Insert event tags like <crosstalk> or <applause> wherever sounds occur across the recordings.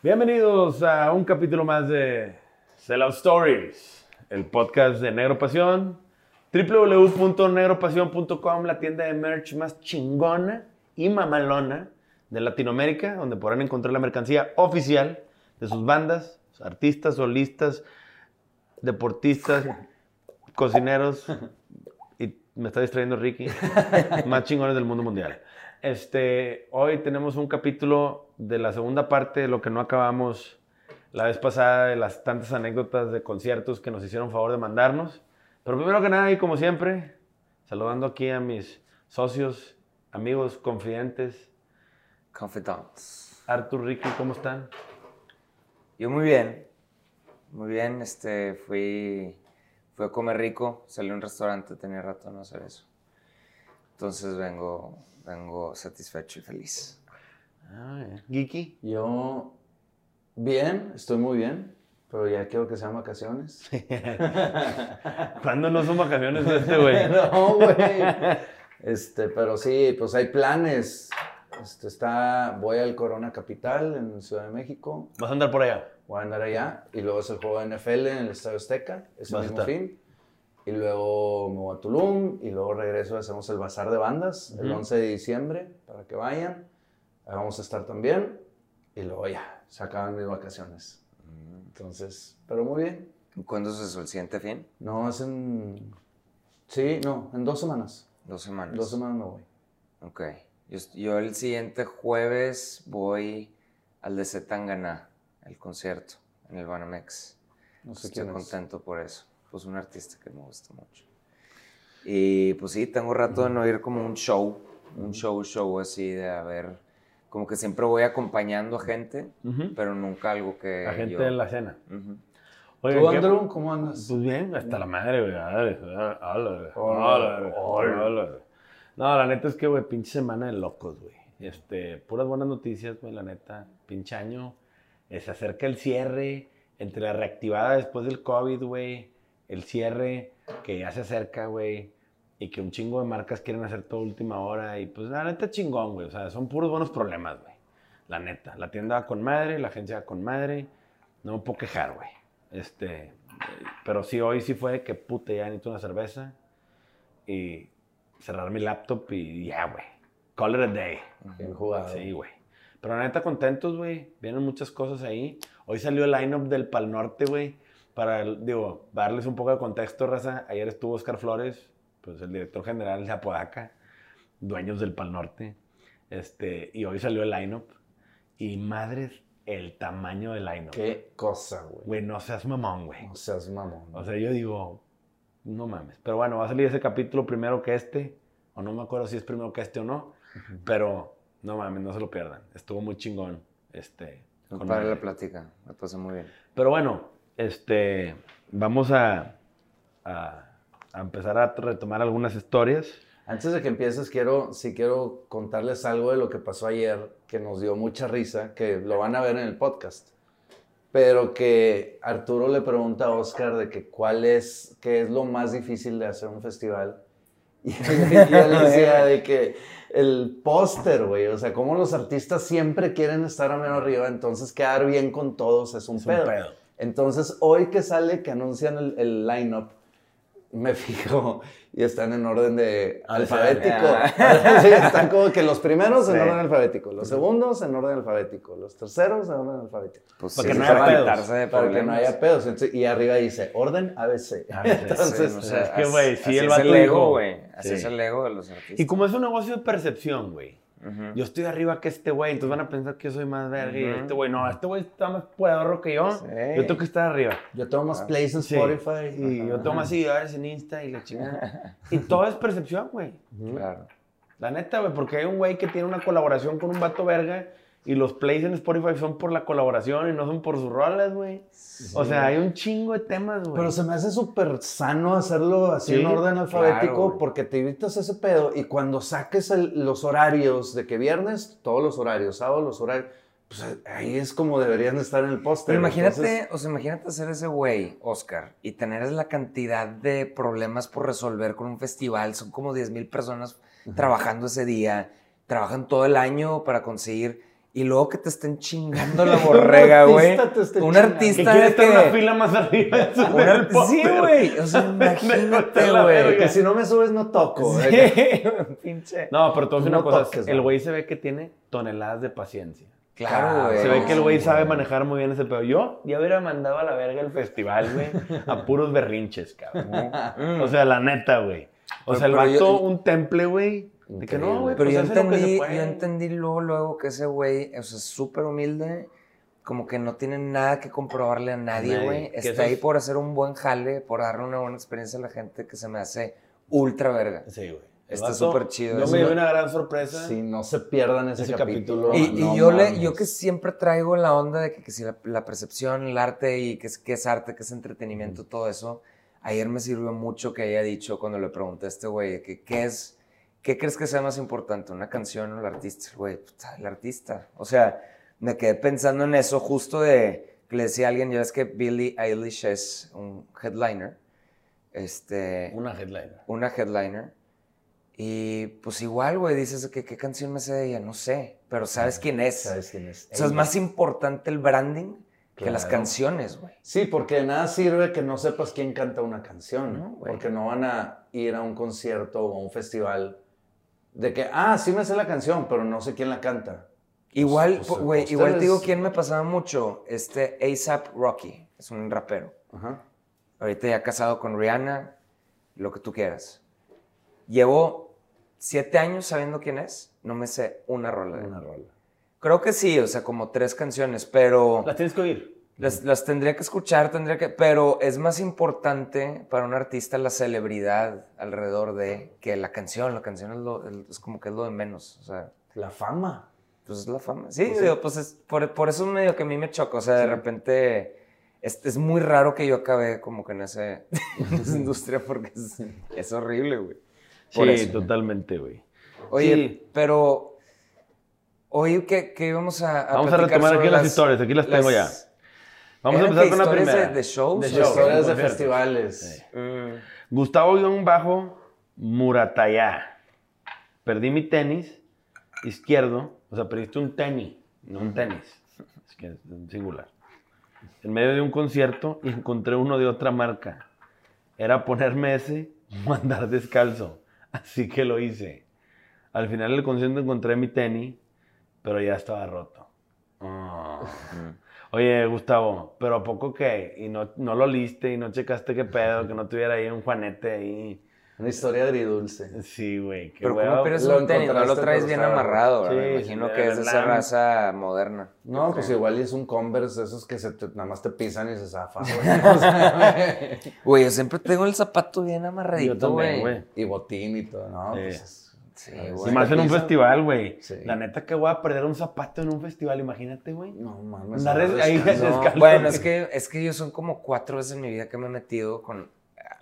Bienvenidos a un capítulo más de Sellout Stories, el podcast de Negro Pasión. www.negropasión.com, la tienda de merch más chingona y mamalona de Latinoamérica, donde podrán encontrar la mercancía oficial de sus bandas, artistas, solistas, deportistas, <laughs> cocineros y me está distrayendo Ricky, <laughs> más chingones del mundo mundial. Este, hoy tenemos un capítulo de la segunda parte de lo que no acabamos la vez pasada, de las tantas anécdotas de conciertos que nos hicieron favor de mandarnos. Pero primero que nada, y como siempre, saludando aquí a mis socios, amigos, confidentes. Confidants. Artur, Ricky, ¿cómo están? Yo muy bien. Muy bien, este, fui, fui a comer rico, salí a un restaurante, tenía rato no hacer eso. Entonces vengo, vengo satisfecho y feliz. Ah, Geeky. Yo, bien, estoy muy bien, pero ya quiero que sean vacaciones. <laughs> ¿Cuándo no son vacaciones de este güey? <laughs> no, güey. Este, pero sí, pues hay planes. Este, está, voy al Corona Capital en Ciudad de México. ¿Vas a andar por allá? Voy a andar allá. Y luego es el juego de NFL en el Estadio Azteca, ese Vas mismo estar. fin. Y luego me voy a Tulum. Y luego regreso y hacemos el Bazar de Bandas el Ujú. 11 de diciembre para que vayan. Ahí vamos a estar también. Y luego ya, se acaban mis vacaciones. Entonces, pero muy bien. ¿Cuándo es? ¿El siguiente fin? No, es en. Sí, no, en dos semanas. Dos semanas. Dos semanas me voy. Ok. Yo, yo el siguiente jueves voy al de Zetangana, el concierto, en el Banamex. No sé Estoy quién es. contento por eso. Pues un artista que me gusta mucho. Y pues sí, tengo rato de no ir como un show, un show, show así de a ver, como que siempre voy acompañando a gente, pero nunca algo que La gente yo... en la cena. Ujú. Oigan, ¿Tú, ¿qué- Andrew, cómo andas? Pues bien, hasta la madre, güey. Hola, dale, dale. No, la neta es que, güey, pinche semana de locos, güey. Este, puras buenas noticias, güey, la neta. Pinche año. Eh, se acerca el cierre. Entre la reactivada después del COVID, güey. El cierre que ya se acerca, güey. Y que un chingo de marcas quieren hacer todo última hora. Y pues la neta chingón, güey. O sea, son puros buenos problemas, güey. La neta. La tienda va con madre, la agencia va con madre. No me puedo quejar, güey. Este, pero sí, hoy sí fue que puta, ya necesito una cerveza y cerrar mi laptop y ya, güey. Call it a day. Bien jugado. Sí, güey. Pero la neta, contentos, güey. Vienen muchas cosas ahí. Hoy salió el line-up del Pal Norte, güey. Para, digo, darles un poco de contexto, raza. Ayer estuvo Oscar Flores, pues el director general de Apodaca, dueños del Pal Norte. Este, y hoy salió el line-up. Y madres, el tamaño del line-up. Qué cosa, güey. Güey, no seas mamón, güey. No seas mamón. O sea, yo digo, no mames. Pero bueno, va a salir ese capítulo primero que este. O no me acuerdo si es primero que este o no. Pero no mames, no se lo pierdan. Estuvo muy chingón. Este. Con madre. la plática, me pasé muy bien. Pero bueno, este. Vamos a, a, a empezar a retomar algunas historias. Antes de que empieces, quiero, sí quiero contarles algo de lo que pasó ayer, que nos dio mucha risa, que lo van a ver en el podcast. Pero que Arturo le pregunta a Oscar de que cuál es, qué es lo más difícil de hacer un festival. <laughs> Y él, decía <laughs> de que el póster, güey, o sea, como los artistas siempre quieren estar a menos arriba, entonces quedar bien con todos es un, Es un pedo. pedo. Entonces, hoy que sale, que anuncian el, el line-up, me <laughs> fijo y están en orden de alfabético. <laughs> Sí, están como que los primeros en orden alfabético, los segundos en orden alfabético, los terceros en orden alfabético. Pues Para sí, que no para pedos. quitarse de Para que no haya pedos. Entonces, y arriba dice orden ABC. <laughs> Entonces, Sí, o sea, es que, güey, sí, así el es el ego, güey. Así Sí. es el ego de los artistas. Y como es un negocio de percepción, güey. Yo estoy arriba que este güey, entonces van a pensar que yo soy más verga. y Ujú. este güey, no, este güey está más pedorro que yo. Sí. Yo tengo que estar arriba. yo tengo más plays en Sí. Spotify. Y yo tengo más seguidores en Insta y la chingada. <laughs> Y todo es percepción, güey. Claro. La neta, güey, porque hay un güey que tiene una colaboración con un vato verga y los plays en Spotify son por la colaboración y no son por sus rolas, güey. O sea, hay un chingo de temas, güey. Pero se me hace súper sano hacerlo así Sí, en orden alfabético claro, porque te evitas ese pedo y cuando saques el- los horarios de que viernes, todos los horarios, sábado los horarios, pues ahí es como deberían estar en el póster. Pero imagínate, Entonces, o sea, imagínate ser ese güey, Oscar, y tener la cantidad de problemas por resolver con un festival. Son como 10 mil personas trabajando ese día, trabajan todo el año para conseguir, y luego que te estén chingando la <laughs> borrega, Un güey. artista te esté Un chingando. Que artista quiere estar una fila más arriba. un ar-. Sí, güey. O sea, <laughs> imagínate, güey. que si no me subes no toco. Sí, <laughs> pinche. No, pero te voy a decir No una cosa. toques, el güey. se ve que tiene toneladas de paciencia. Claro, güey. Se ve que el güey sí, sabe manejar muy bien ese pedo. Yo ya hubiera mandado a la verga el festival, güey, a puros berrinches, cabrón. Mm. O sea, la neta, güey. O Pero- sea, el yo- vato, un temple, güey. De que no, güey, Pero pues yo hace lo que se entendí, yo entendí luego, luego que ese güey, o sea, es súper humilde, como que no tiene nada que comprobarle a nadie, güey. Está ahí por hacer un buen jale, por darle una buena experiencia a la gente que se me hace ultra verga. Sí, güey. Está súper chido Yo me llevé una gran sorpresa. Si no se pierdan ese, Ese capítulo. capítulo. Y, y no yo, le, yo que siempre traigo la onda de que, que si la, la percepción, el arte y que es, que es arte, que es entretenimiento, todo eso, ayer me sirvió mucho que haya dicho cuando le pregunté a este güey que qué es, qué crees que sea más importante, una canción o el artista, güey, puta, el artista. O sea, me quedé pensando en eso justo de que le decía a alguien, ya ves que Billie Eilish es un headliner, este, Una headliner. una headliner. Y pues igual, güey, dices que qué canción me sé de ella, no sé, pero sabes quién es. ¿Sabes quién es? O sea, es más importante el branding que las canciones, güey. Sí, porque de nada sirve que no sepas quién canta una canción. No, porque no van a ir a un concierto o a un festival de que, ah, sí me sé la canción, pero no sé quién la canta. Igual, pues, el güey, póster igual te digo quién me pasaba mucho. Este ASAP Rocky, es un rapero. Ajá. Ahorita ya casado con Rihanna, lo que tú quieras. Llevo siete años sabiendo quién es, no me sé una rola de él. Una rola. Creo que sí, o sea, como tres canciones, pero... Las tienes que oír. Las, las tendría que escuchar, tendría que... Pero es más importante para un artista la celebridad alrededor de que la canción. La canción es, lo- es como que es lo de menos. O sea, La fama. pues es la fama. Sí, Pues sí. digo, pues es, por, por eso es medio que a mí me choca. O sea, de repente... Es, es muy raro que yo acabe como que en, ese, <laughs> en esa <laughs> industria porque es, es horrible, güey. Por Sí, eso. totalmente, güey. Oye, Sí. pero... Hoy que, que íbamos a, a Vamos a retomar aquí las historias, aquí las tengo ya. Vamos a ¿Eran empezar con la de- primera. de shows? De Sí, shows, Historias de festivales. Mm. Gustavo guion bajo Muratayá. Perdí mi tenis izquierdo, o sea, perdiste un tenis, no un tenis, es que es singular. En medio de un concierto y encontré uno de otra marca. Era ponerme ese o <laughs> andar descalzo, así que lo hice. Al final del concierto encontré mi tenis, pero ya estaba roto. Oh. Oye, Gustavo, pero ¿a poco qué? Y no, no lo liste y no checaste qué pedo, que no tuviera ahí un juanete ahí. Una historia agridulce. Sí, güey, qué Pero hueva. ¿cómo pierdes Lo un tenis? No lo traes bien amarrado. Sí, Me imagino que es de esa raza moderna. No, pues igual es un Converse, esos que se te- nada más te pisan y se zafan, güey. <laughs> Yo siempre tengo el zapato bien amarradito, Yo también, güey. güey. y botín y todo, ¿no? Sí. Pues es- Sí, güey. Y más en un festival, güey. Sí. La neta que voy a perder un zapato en un festival, imagínate, güey. No mames. Andar ahí- descalzo. No, <laughs> descalzo. bueno, es que, es que yo son como cuatro veces en mi vida que me he metido con...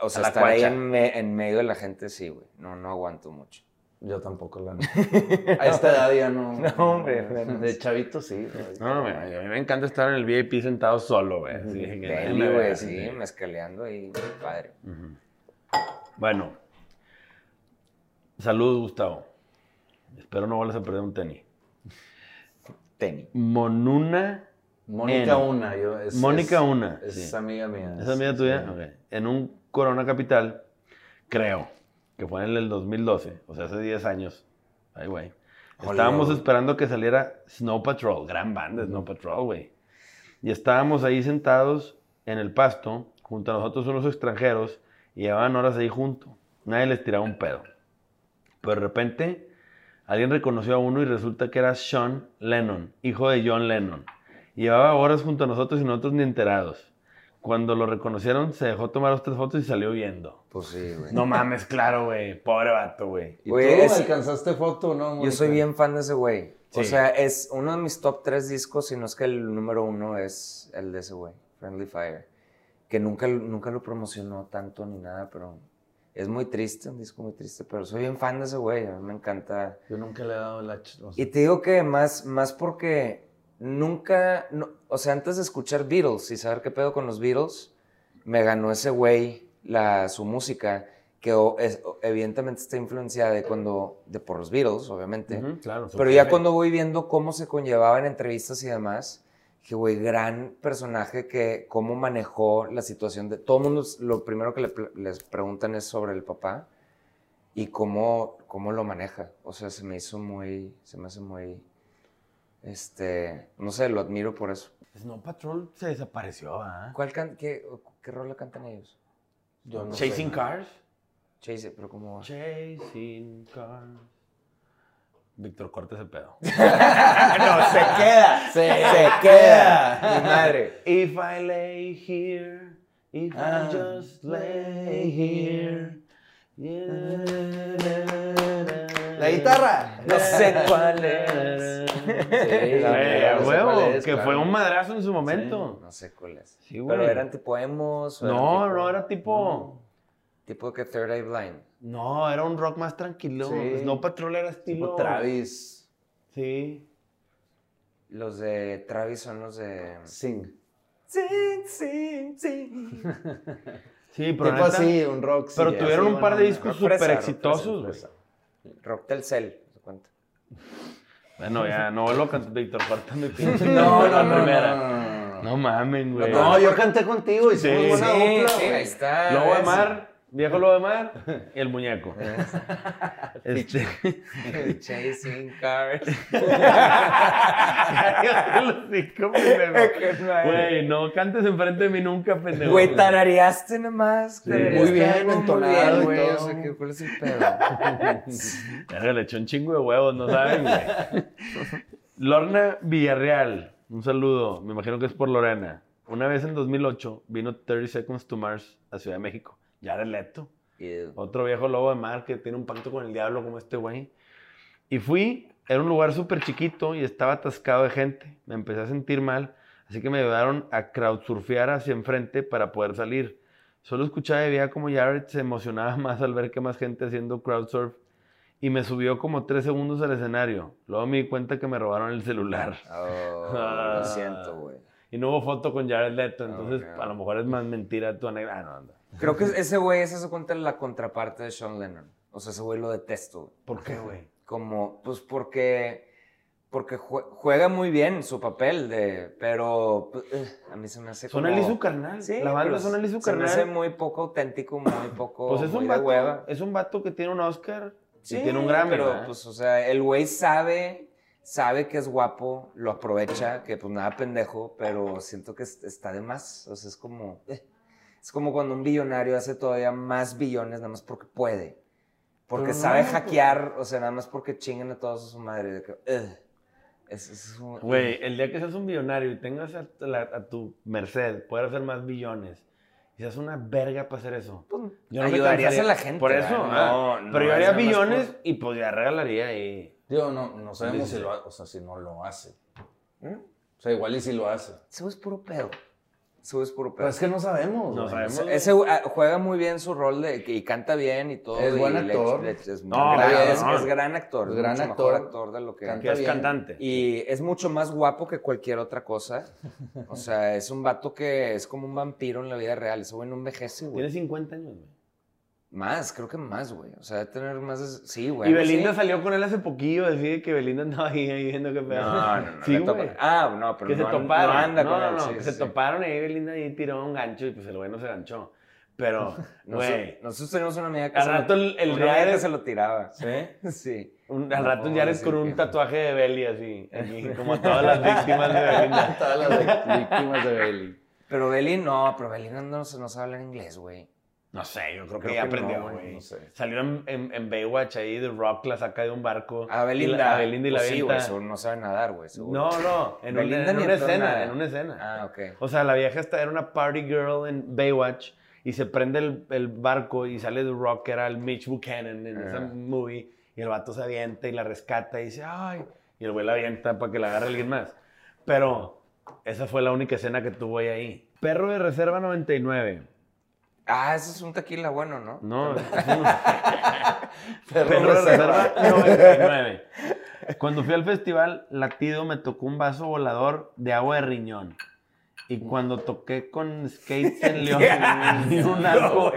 O sea, estar ahí en, me- en medio de la gente, sí, güey. No, no aguanto mucho. Yo tampoco, la neta. <laughs> A esta edad ya no. <laughs> No, hombre. De chavito sí. güey. No, güey, a mí me encanta estar en el VIP sentado solo, güey. Deli, me güey, sí, mezcaleando ahí, padre. Bueno. Saludos, Gustavo. Espero no vuelvas a perder un tenis. Tenis. Monuna. Mónica En- Una. Yo, es, Mónica es- Una, Es sí. amiga mía. ¿Esa amiga tuya? Sí. Ok. En un Corona Capital, creo, que fue en el 2012, o sea, hace 10 años. Ay, güey. Estábamos esperando que saliera Snow Patrol, gran banda Snow Patrol, güey. Y estábamos ahí sentados en el pasto, junto a nosotros unos extranjeros, y llevaban horas ahí juntos. Nadie les tiraba un pedo. Pero de repente, alguien reconoció a uno y resulta que era Sean Lennon, hijo de John Lennon. Llevaba horas junto a nosotros y nosotros ni enterados. Cuando lo reconocieron, se dejó tomar dos tres fotos y salió huyendo. Pues sí, güey. No mames, claro, güey. Pobre vato, güey. ¿Y Güey, tú es- alcanzaste foto o no? Yo soy bien fan de ese güey. O sea, es uno de mis top tres discos, si no es que el número uno es el de ese güey, Friendly Fire. Que nunca, nunca lo promocionó tanto ni nada, pero es muy triste, un disco muy triste. Pero soy bien fan de ese güey, a mí me encanta. Yo nunca le he dado la. o sea, Y te digo que más, más porque nunca, no- o sea, antes de escuchar Beatles y saber qué pedo con los Beatles, me ganó ese güey la, su música, que o- es- o- evidentemente está influenciada de cuando, de por los Beatles, obviamente. Claro. Pero ya cuando voy viendo cómo se conllevaba en entrevistas y demás, que güey, gran personaje que cómo manejó la situación de todo el mundo lo primero que le les preguntan es sobre el papá y cómo cómo lo maneja. O sea, se me hizo muy se me hace muy este, no sé, lo admiro por eso. Snow Patrol se desapareció, ¿ah? ¿Cuál can qué qué rola cantan ellos? Yo no Chasing sé. Cars. Chase, pero como Chasing Cars. Víctor, corta ese pedo. <laughs> <laughs> no, se queda. Se queda. Mi madre. If I lay here, if Ah. I just lay here. La guitarra. No sé cuál es. Sí, Eh, sé huevo, cuál es, que claro. fue un madrazo en su momento. No sé cuál es. Sí. Pero eran tipo emos. No, tipo- no, era tipo. Tipo que Third Eye Blind. No, era un rock más tranquilo. Sí. Snow Patrol era estilo. Tipo Travis Sí. Los de Travis son los de. Sing. Sí, sí, sí. Sí, pero. Tipo así, un rock. pero sí, tuvieron así, un par de discos súper exitosos, güey. Rock Telcel, ¿se cuenta? Bueno, ya, no a cantar Víctor, <laughs> pinche. No, no, no, no, no, no, no. No mamen, güey. No, yo canté contigo y Sí. Sí, sí, ahí está. Lobo de mar, viejo lobo de mar y el muñeco. <laughs> Este. Chasing Cars. <laughs> Güey, no cantes enfrente de mí nunca, pendejo. Güey, tarareaste nomás. tarareaste muy bien, entonado güey. todo. O sea, ¿qué- ¿cuál es el pedo? Le echó un chingo de huevos, no saben, güey. Lorna Villarreal, un saludo, me imagino que es por Lorena. Una vez en 2008 vino 30 Seconds to Mars a Ciudad de México. Era Leto. Ew. Otro viejo lobo de mar que tiene un pacto con el diablo como este güey. Y fui, era un lugar súper chiquito y estaba atascado de gente. Me empecé a sentir mal, así que me ayudaron a crowdsurfear hacia enfrente para poder salir. Solo escuchaba y veía como Jared se emocionaba <laughs> más al ver que más gente haciendo crowdsurf y me subió como tres segundos al escenario. Luego me di cuenta que me robaron el celular. <laughs> Oh, Ah. lo siento, güey. <laughs> Y no hubo foto con Jared Leto, entonces Ok. a lo mejor es más mentira tu anécdota. Ah, no, no. Creo que ese güey, esa se cuenta la contraparte de Sean Lennon. O sea, ese güey lo detesto. güey. ¿Por qué, güey? Como, pues porque, porque jue- juega muy bien su papel, de, pero pues, eh, a mí se me hace Son como... él y su carnal. Sí, la banda pero son él y su Se me carnal. hace muy poco auténtico, muy poco Pues es un, vato, hueva. es un vato que tiene un Oscar Sí, y tiene un Grammy. pero ¿verdad? pues, o sea, el güey sabe, sabe que es guapo, lo aprovecha, que pues nada pendejo, pero siento que es- está de más. O sea, es como, eh, es como cuando un billonario hace todavía más billones nada más porque puede. Porque Pero no, sabe pues- hackear, o sea, nada más porque chingan a todos a su madre. de que, "Ugh". Es, es un- Güey, el día que seas un billonario y tengas a, la- a tu merced poder hacer más billones y seas una verga para hacer eso. pues, Yo no ayudarías a la gente. Por eso, ¿verdad? ah, no, pero yo haría billones por- y pues ya regalaría y... Digo, no, no sabemos Sí. si lo hace, o sea, si no lo hace. ¿Mm? O sea, igual y si lo hace. Eso es puro pedo. Eso es puro pedo. Pero es que no sabemos. No güey. sabemos. Ese- ah, juega muy bien su rol de, y canta bien y todo. Es y buen actor. le- es, No, gran, cabrón. es- es gran actor. Es Es gran mucho actor. mejor actor de lo que... Canta Que es bien. cantante. Y es mucho más guapo que cualquier otra cosa. O sea, es un vato que es como un vampiro en la vida real. Ese güey no envejece, güey. Tiene 50 años, güey. Más, creo que más, güey. O sea, tener más. Sí, güey. y Belinda así. salió con él hace poquillo, decide que Belinda andaba ahí, ahí viendo qué pedo. No, no, no. <laughs> Sí, güey. Ah, no, pero que no, se an- toparon. no anda no, con no, él. no, sí, que sí, se toparon y ahí Belinda ahí tiró un gancho y pues el güey no se ganchó. Pero, <laughs> güey, Nosotros teníamos una amiga que, al se, rato lo, el, el una que se lo tiraba. ¿Sí? <laughs> Sí. Un- al rato Jared decir con un que- tatuaje de Belly así, aquí, como todas las víctimas de Belinda. Todas las víctimas de Belly. Pero Belly no, pero Belly no, no sabe hablar inglés, güey. No sé, yo creo que Creo que aprendió, no, güey, no sé. Salió en, en, en Baywatch ahí, The Rock la saca de un barco. A y Belinda. la- A Belinda y la Pues sí, güey, seguro no sabe nadar, güey. seguro. No, no, en, ni una escena, nada. en una escena. Ah, ok. O sea, la vieja esta era una party girl en Baywatch y se prende el, el barco y sale The Rock, que era el Mitch Buchanan en esa Ah. movie, y el vato se avienta y la rescata y dice, ay, y el güey la avienta para que la agarre alguien más. Pero esa fue la única escena que tuvo ahí. Perro de Reserva 99. Ah, ese es un tequila bueno, ¿no? No, de <laughs> reserva. Reserva 99. Cuando fui al festival latido me tocó un vaso volador de agua de riñón. Y cuando toqué con skates en León, <laughs> vi un arco.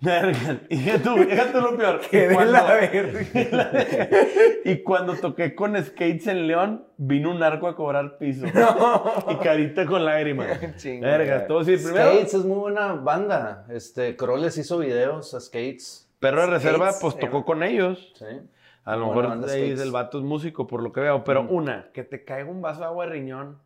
Verga. Y tú, fíjate lo peor. Y cuando- <laughs> la verga. y cuando toqué con skates en León, vino un arco a cobrar piso. <laughs> Y carita con lágrimas. Verga, todo sí. Primero, Skates es muy buena banda. Este, Kroll les hizo videos a Skates. Perro de reserva, pues tocó con ellos. Sí. A lo Buena mejor el vato es músico, por lo que veo. Pero una, que te caiga un vaso de agua de riñón,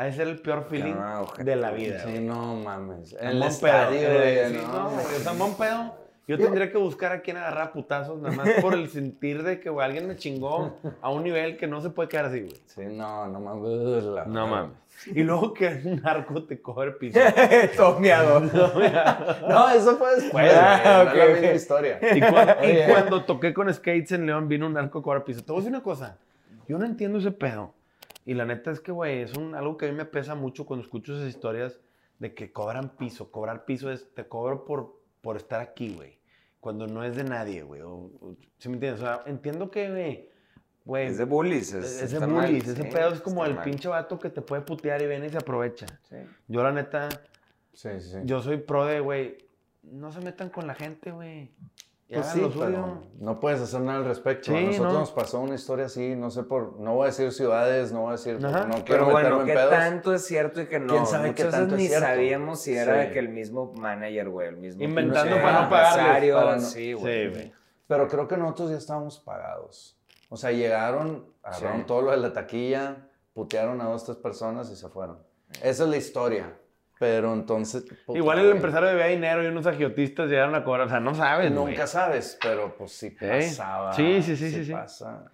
ha de ser el peor feeling ojete. de la vida. Sí, no mames. En el buen estadio, pedo. güey, sí, no, no, güey, o sea, buen pedo. Yo tendría que buscar a quien agarrar a putazos, nada más por el sentir de que güey, alguien me chingó a un nivel que no se puede quedar así, güey. Sí, no, no mames. la- No mames. Y luego que un arco te coge el piso. <laughs> Tomeado. <laughs> No, eso fue después. Ah, güey, no la misma historia. Y, cuando, y cuando toqué con skates en León, vino un arco a cobrar piso. Te voy a decir una cosa. Yo no entiendo ese pedo. Y la neta es que, güey, es un, algo que a mí me pesa mucho cuando escucho esas historias de que cobran piso. Cobrar piso es, te cobro por, por estar aquí, güey. Cuando no es de nadie, güey. ¿Sí me entiendes? O sea, entiendo que, güey, Es de bullies. Es, ese está mal, bullies, ese sí, pedo es como el mal. pinche vato que te puede putear y viene y se aprovecha. Sí. Yo, la neta, Sí, sí. yo soy pro de, güey, no se metan con la gente, güey. Pues sí, lo suyo. pero no puedes hacer nada al respecto. a Sí, nosotros no. nos pasó una historia así, no sé por, no voy a decir ciudades, no voy a decir, Ajá. no quiero Pero meterme bueno, en ¿qué pedos. tanto es cierto y que no? ¿Quién sabe Muchas qué veces tanto es ni cierto? sabíamos si era Sí. que el mismo manager, güey, el mismo... Inventando pinche para no pagarles, para no- Sí, Sí, güey. güey. Pero creo que nosotros ya estábamos pagados. O sea, llegaron, agarraron Sí. todo lo de la taquilla, putearon a dos, tres personas y se fueron. Esa es la historia. Pero entonces... puta, Igual el empresario debía dinero y unos agiotistas llegaron a cobrar. O sea, no sabes, güey. Nunca sabes, pero pues sí pasaba. Sí, sí, sí, sí, sí. pasa.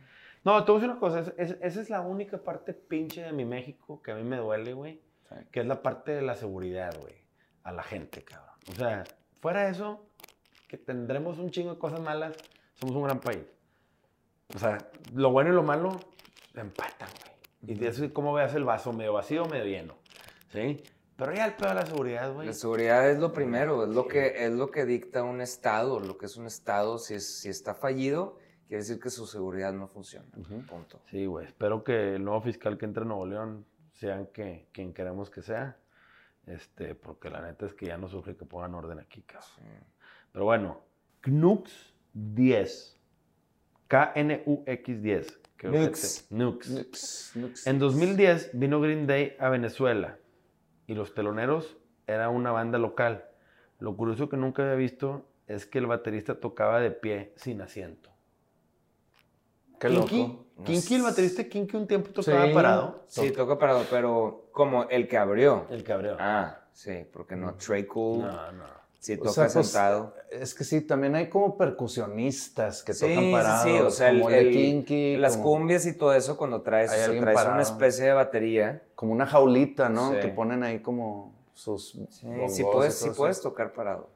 No, te voy a decir una cosa. es- es- esa es la única parte pinche de mi México que a mí me duele, güey. Sí. Que es la parte de la seguridad, güey. A la gente, cabrón. O sea, fuera de eso, que tendremos un chingo de cosas malas, somos un gran país. O sea, lo bueno y lo malo empatan, güey. Y de eso, ¿cómo veas el vaso? ¿Medio vacío o medio lleno? ¿Sí? Pero ya el pedo de la seguridad, güey. La seguridad es lo primero, es lo que es lo que dicta un estado, lo que es un estado si es, si está fallido, quiere decir que su seguridad no funciona. Punto. Sí, güey. Espero que el nuevo fiscal que entre a Nuevo León sean que, quien queremos que sea. Este, porque la neta es que ya no surge que pongan orden aquí, cabrón. Sí. Pero bueno, Knux 10. K-N-U-X 10. que ojete. Nux. Nux. Nux, nux. En 2010 vino Green Day a Venezuela y los teloneros era una banda local. Lo curioso que nunca había visto es que el baterista tocaba de pie sin asiento. Qué Kinky, loco. Kinky, el baterista Kinky un tiempo tocaba Sí. parado. Sí, toca parado, pero como el que abrió. El cabreo. Ah, sí, porque no, Trey Cool No, no. Sí O toca sea, pues, sentado. Es que sí, también hay como percusionistas que Sí, tocan sí, parados. sí, o sea, el- como el, el- Kinky, Las como, cumbias y todo eso, cuando traes, Hay o sea, alguien traes una especie de batería, como una jaulita, ¿no? Sí. Que ponen ahí como sus sí, bongos sí puedes, sí puedes tocar parado.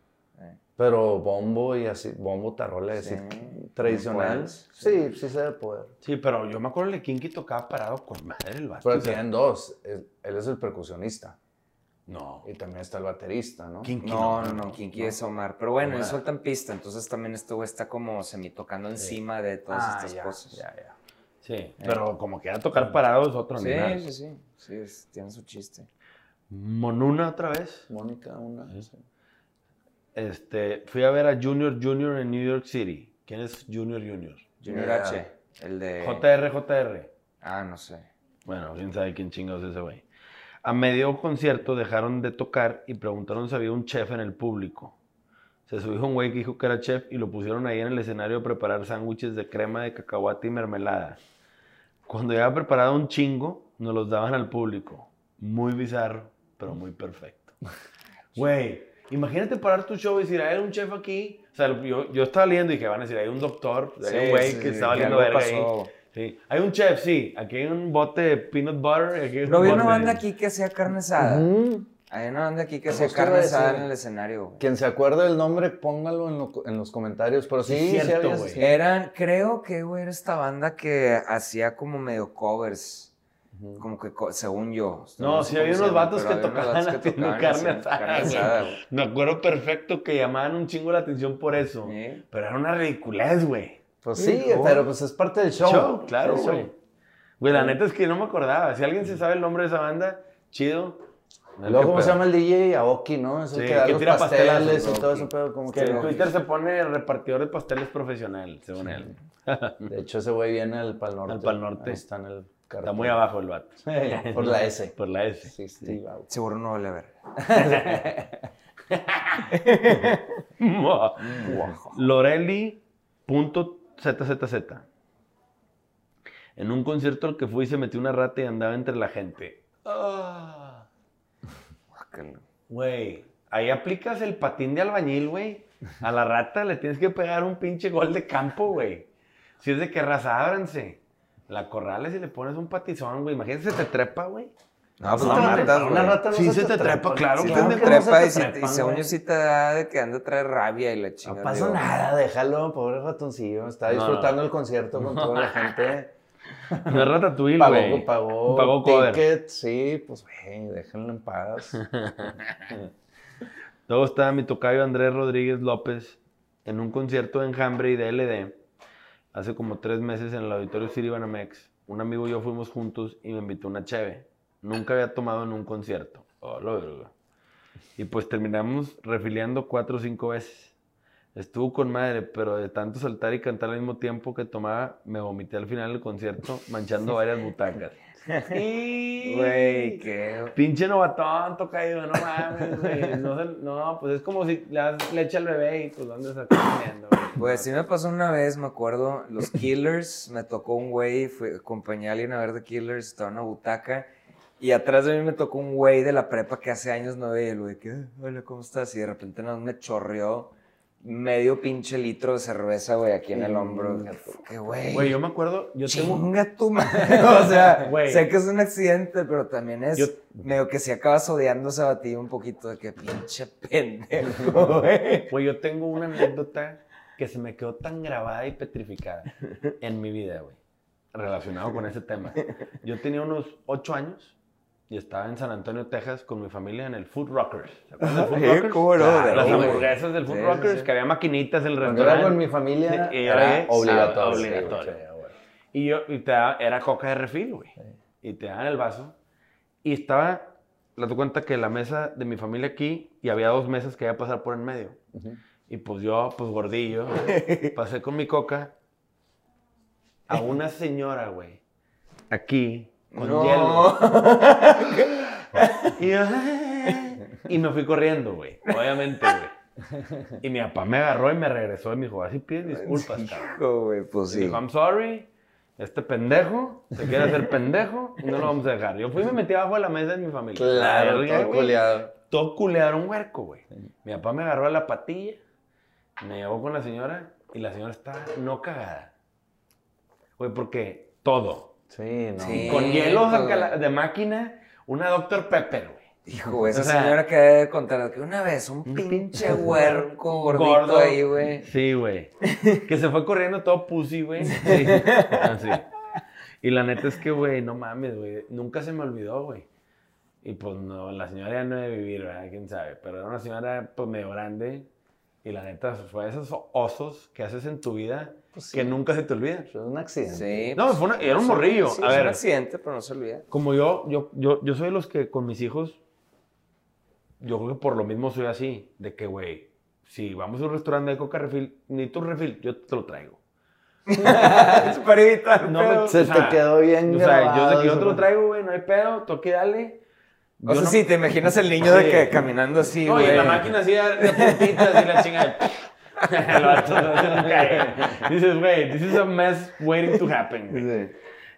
Pero bombo y así, bombo tarola, Sí, decir, tradicional. Sí, sí se debe poder. Sí, pero yo me acuerdo de Kinky tocaba parado con madre el vato. Pero o tienen dos. Él, él es el percusionista No. y también está el baterista, ¿no? Kinky No, no, no, Kinky es Omar. Pero bueno, Omar. él sueltan pista, entonces también este güey está como semi tocando encima de todas Ah, estas ya, cosas. ya, ya. Sí, pero como que era tocar parado es otro Sí, nivel. sí, sí, sí, es- tiene su chiste. Monuna otra vez. Mónica, una. Sí. sí. Este, fui a ver a Junior Junior en New York City. ¿Quién es Junior Junior? Junior Yeah. H, el de... JR, JR. Ah, no sé. Bueno, quién sabe quién chingados es ese güey. A medio concierto dejaron de tocar y preguntaron si había un chef en el público. Se subió un güey que dijo que era chef y lo pusieron ahí en el escenario a preparar sándwiches de crema de cacahuate y mermelada. Cuando ya había preparado un chingo, nos los daban al público. Muy bizarro, pero muy perfecto. <laughs> Güey, imagínate parar tu show y decir, hay un chef aquí. O sea, yo, yo estaba leyendo y dije, van a decir, hay un doctor, hay un güey sí, que sí, estaba algo verga ahí. Sí. Hay un chef, sí. Aquí hay un bote de peanut butter aquí hay un Pero había bote una banda aquí que hacía carne asada. Hay una banda aquí que hacía carne asada en el escenario. güey. Quien se acuerde del nombre, póngalo en, lo- en los comentarios. Pero sí, Sí, sí, cierto, había- güey. sí. Eran, creo que, güey, era esta banda que hacía como medio covers. Como que, según yo. No, sé sí, había unos vatos que tocaban haciendo carne asada. Me acuerdo perfecto que llamaban un chingo la atención por eso. Pero era una ridiculez, güey. Pues sí, Hijo. pero pues es parte del show. Show, claro, Sí, güey. Güey, la neta es que no me acordaba. Si alguien se sabe el nombre de esa banda, chido. Luego, ¿cómo se llama el DJ? Aoki, ¿no? Es el Sí, que da que los tira pasteles y todo eso, pero como Que que... en Twitter se pone repartidor de pasteles profesional, según él. De hecho, ese güey viene al Pal Norte. Al Pal Norte. Ahí está en el carro. Está muy abajo el vato. Por la S. Por la S. Sí, Aoki. Seguro no vale a ver. <laughs> Loreli.zzz. En un concierto al que fui se metió una rata y andaba entre la gente. Ah. Guácala. Güey, ahí aplicas el patín de albañil, güey. A la rata le tienes que pegar un pinche gol de campo, güey. Si es de que raza, ábranse. La corrales y le pones un patizón, güey. Imagínate, se te trepa, güey. No, pues No, no una matas, una güey. rata no Sí, se, se te te trepa, claro, Sí, claro que Te no se trepa te y, y trepan, según güey. yo sí te da de que anda a traer rabia y la chingada. No pasa digo, nada, déjalo, pobre ratoncillo. Está No. disfrutando el concierto con toda la <laughs> gente. No es ratatouille, Pagó, güey. pagó, Pagó cover. ticket, sí, pues güey, déjenlo en paz. <laughs> Luego estaba mi tocayo Andrés Rodríguez López en un concierto de Enjambre y de LD hace como tres meses en el auditorio City Banamex. Un amigo y yo fuimos juntos y me invitó una cheve. Nunca había tomado en un concierto. Oh, lo verga. Y pues terminamos refiliando cuatro o cinco veces. Estuvo con madre, pero de tanto saltar y cantar al mismo tiempo que tomaba, me vomité al final del concierto, manchando varias butacas. <laughs> Güey, qué. Pinche novatón, tocayo, no mames, güey. No, se- no, pues es como si le das leche al bebé y pues ¿dónde se está comiendo? Pues sí me pasó una vez, me acuerdo, los Killers, me tocó un güey, acompañé a alguien a ver The Killers, estaba en una butaca, y atrás de mí me tocó un güey de la prepa que hace años no veía, el güey, que, "Ah, hola, ¿cómo estás? Y de repente nada más me chorreó medio pinche litro de cerveza, güey, aquí en el hombro. Que güey. Güey, yo me acuerdo, yo tengo... Chinga tu madre. <laughs> <laughs> O sea, Güey. sé que es un accidente, pero también es Yo- medio que si acabas odiando ese batido un poquito de que pinche pendejo, <laughs> güey. Güey, yo tengo una anécdota que se me quedó tan grabada y petrificada en mi vida, güey. Relacionado con ese tema. Yo tenía unos ocho años y estaba en San Antonio, Texas, con mi familia en el Food Rockers. ¿Se acuerdan del Food Sí, Rockers? cómo no, Claro, Las hamburguesas del Food Sí, sí, Rockers, sí. que había maquinitas en el Cuando era restaurante. con mi familia, Sí, y era era obligatorio. obligatorio. Sí. Y yo, y te daba- era coca de refil, güey. Y te daban el vaso. Y estaba, le doy cuenta que la mesa de mi familia aquí, y había dos mesas que iba a pasar por en medio. Ujú. Y pues yo, pues gordillo, <laughs> pasé con mi coca a una señora, güey. Aquí, con No. hielo. <laughs> Y, yo, y me fui corriendo, güey. Obviamente, güey. Y mi papá me agarró y me regresó y me dijo, así pides disculpas, cabrón. Güey, pues sí. dijo, I'm sorry, este pendejo se quiere hacer pendejo y no lo vamos a dejar. Yo fui y me metí abajo de la mesa de mi familia. Claro, todo güey. culiado. Todo culeado un huerco, güey. Mi papá me agarró a la patilla, me llevó con la señora y la señora estaba no cagada. Güey, porque todo. Sí, no. Sí. Con hielo pues, saca la- de máquina, una Dr. Pepper, güey. Hijo, güey, esa O sea, señora que debe contar que una vez un pinche huerco gordito Gordo. ahí, güey. Sí, güey. Que se fue corriendo todo pussy, güey. Sí. Así. Y la neta es que, güey, no mames, güey. Nunca se me olvidó, güey. Y pues no, la señora ya no debe vivir, ¿verdad? Quién sabe. Pero era una señora, pues medio grande. Y la neta fue de esos osos que haces en tu vida Pues sí. que nunca se te olvidan. Es un accidente. Sí. No, fue una- era un morrillo. sí, A es ver. un accidente, pero no se olvida. Como yo, yo, yo, yo soy de los que con mis hijos, yo creo que por lo mismo soy así, de que, güey, si vamos a un restaurante de coca refil, ni tu refil, yo te lo traigo. <laughs> es para evitar No. Se O sea, te quedó bien O sea, yo que yo te lo traigo, güey, no hay pedo, toque dale. O Yo sea, no- sí, te imaginas el niño de que caminando así, No, güey. y la máquina así de puntitas y la chinga. <laughs> Dices, güey, this is a mess waiting to happen. Sí.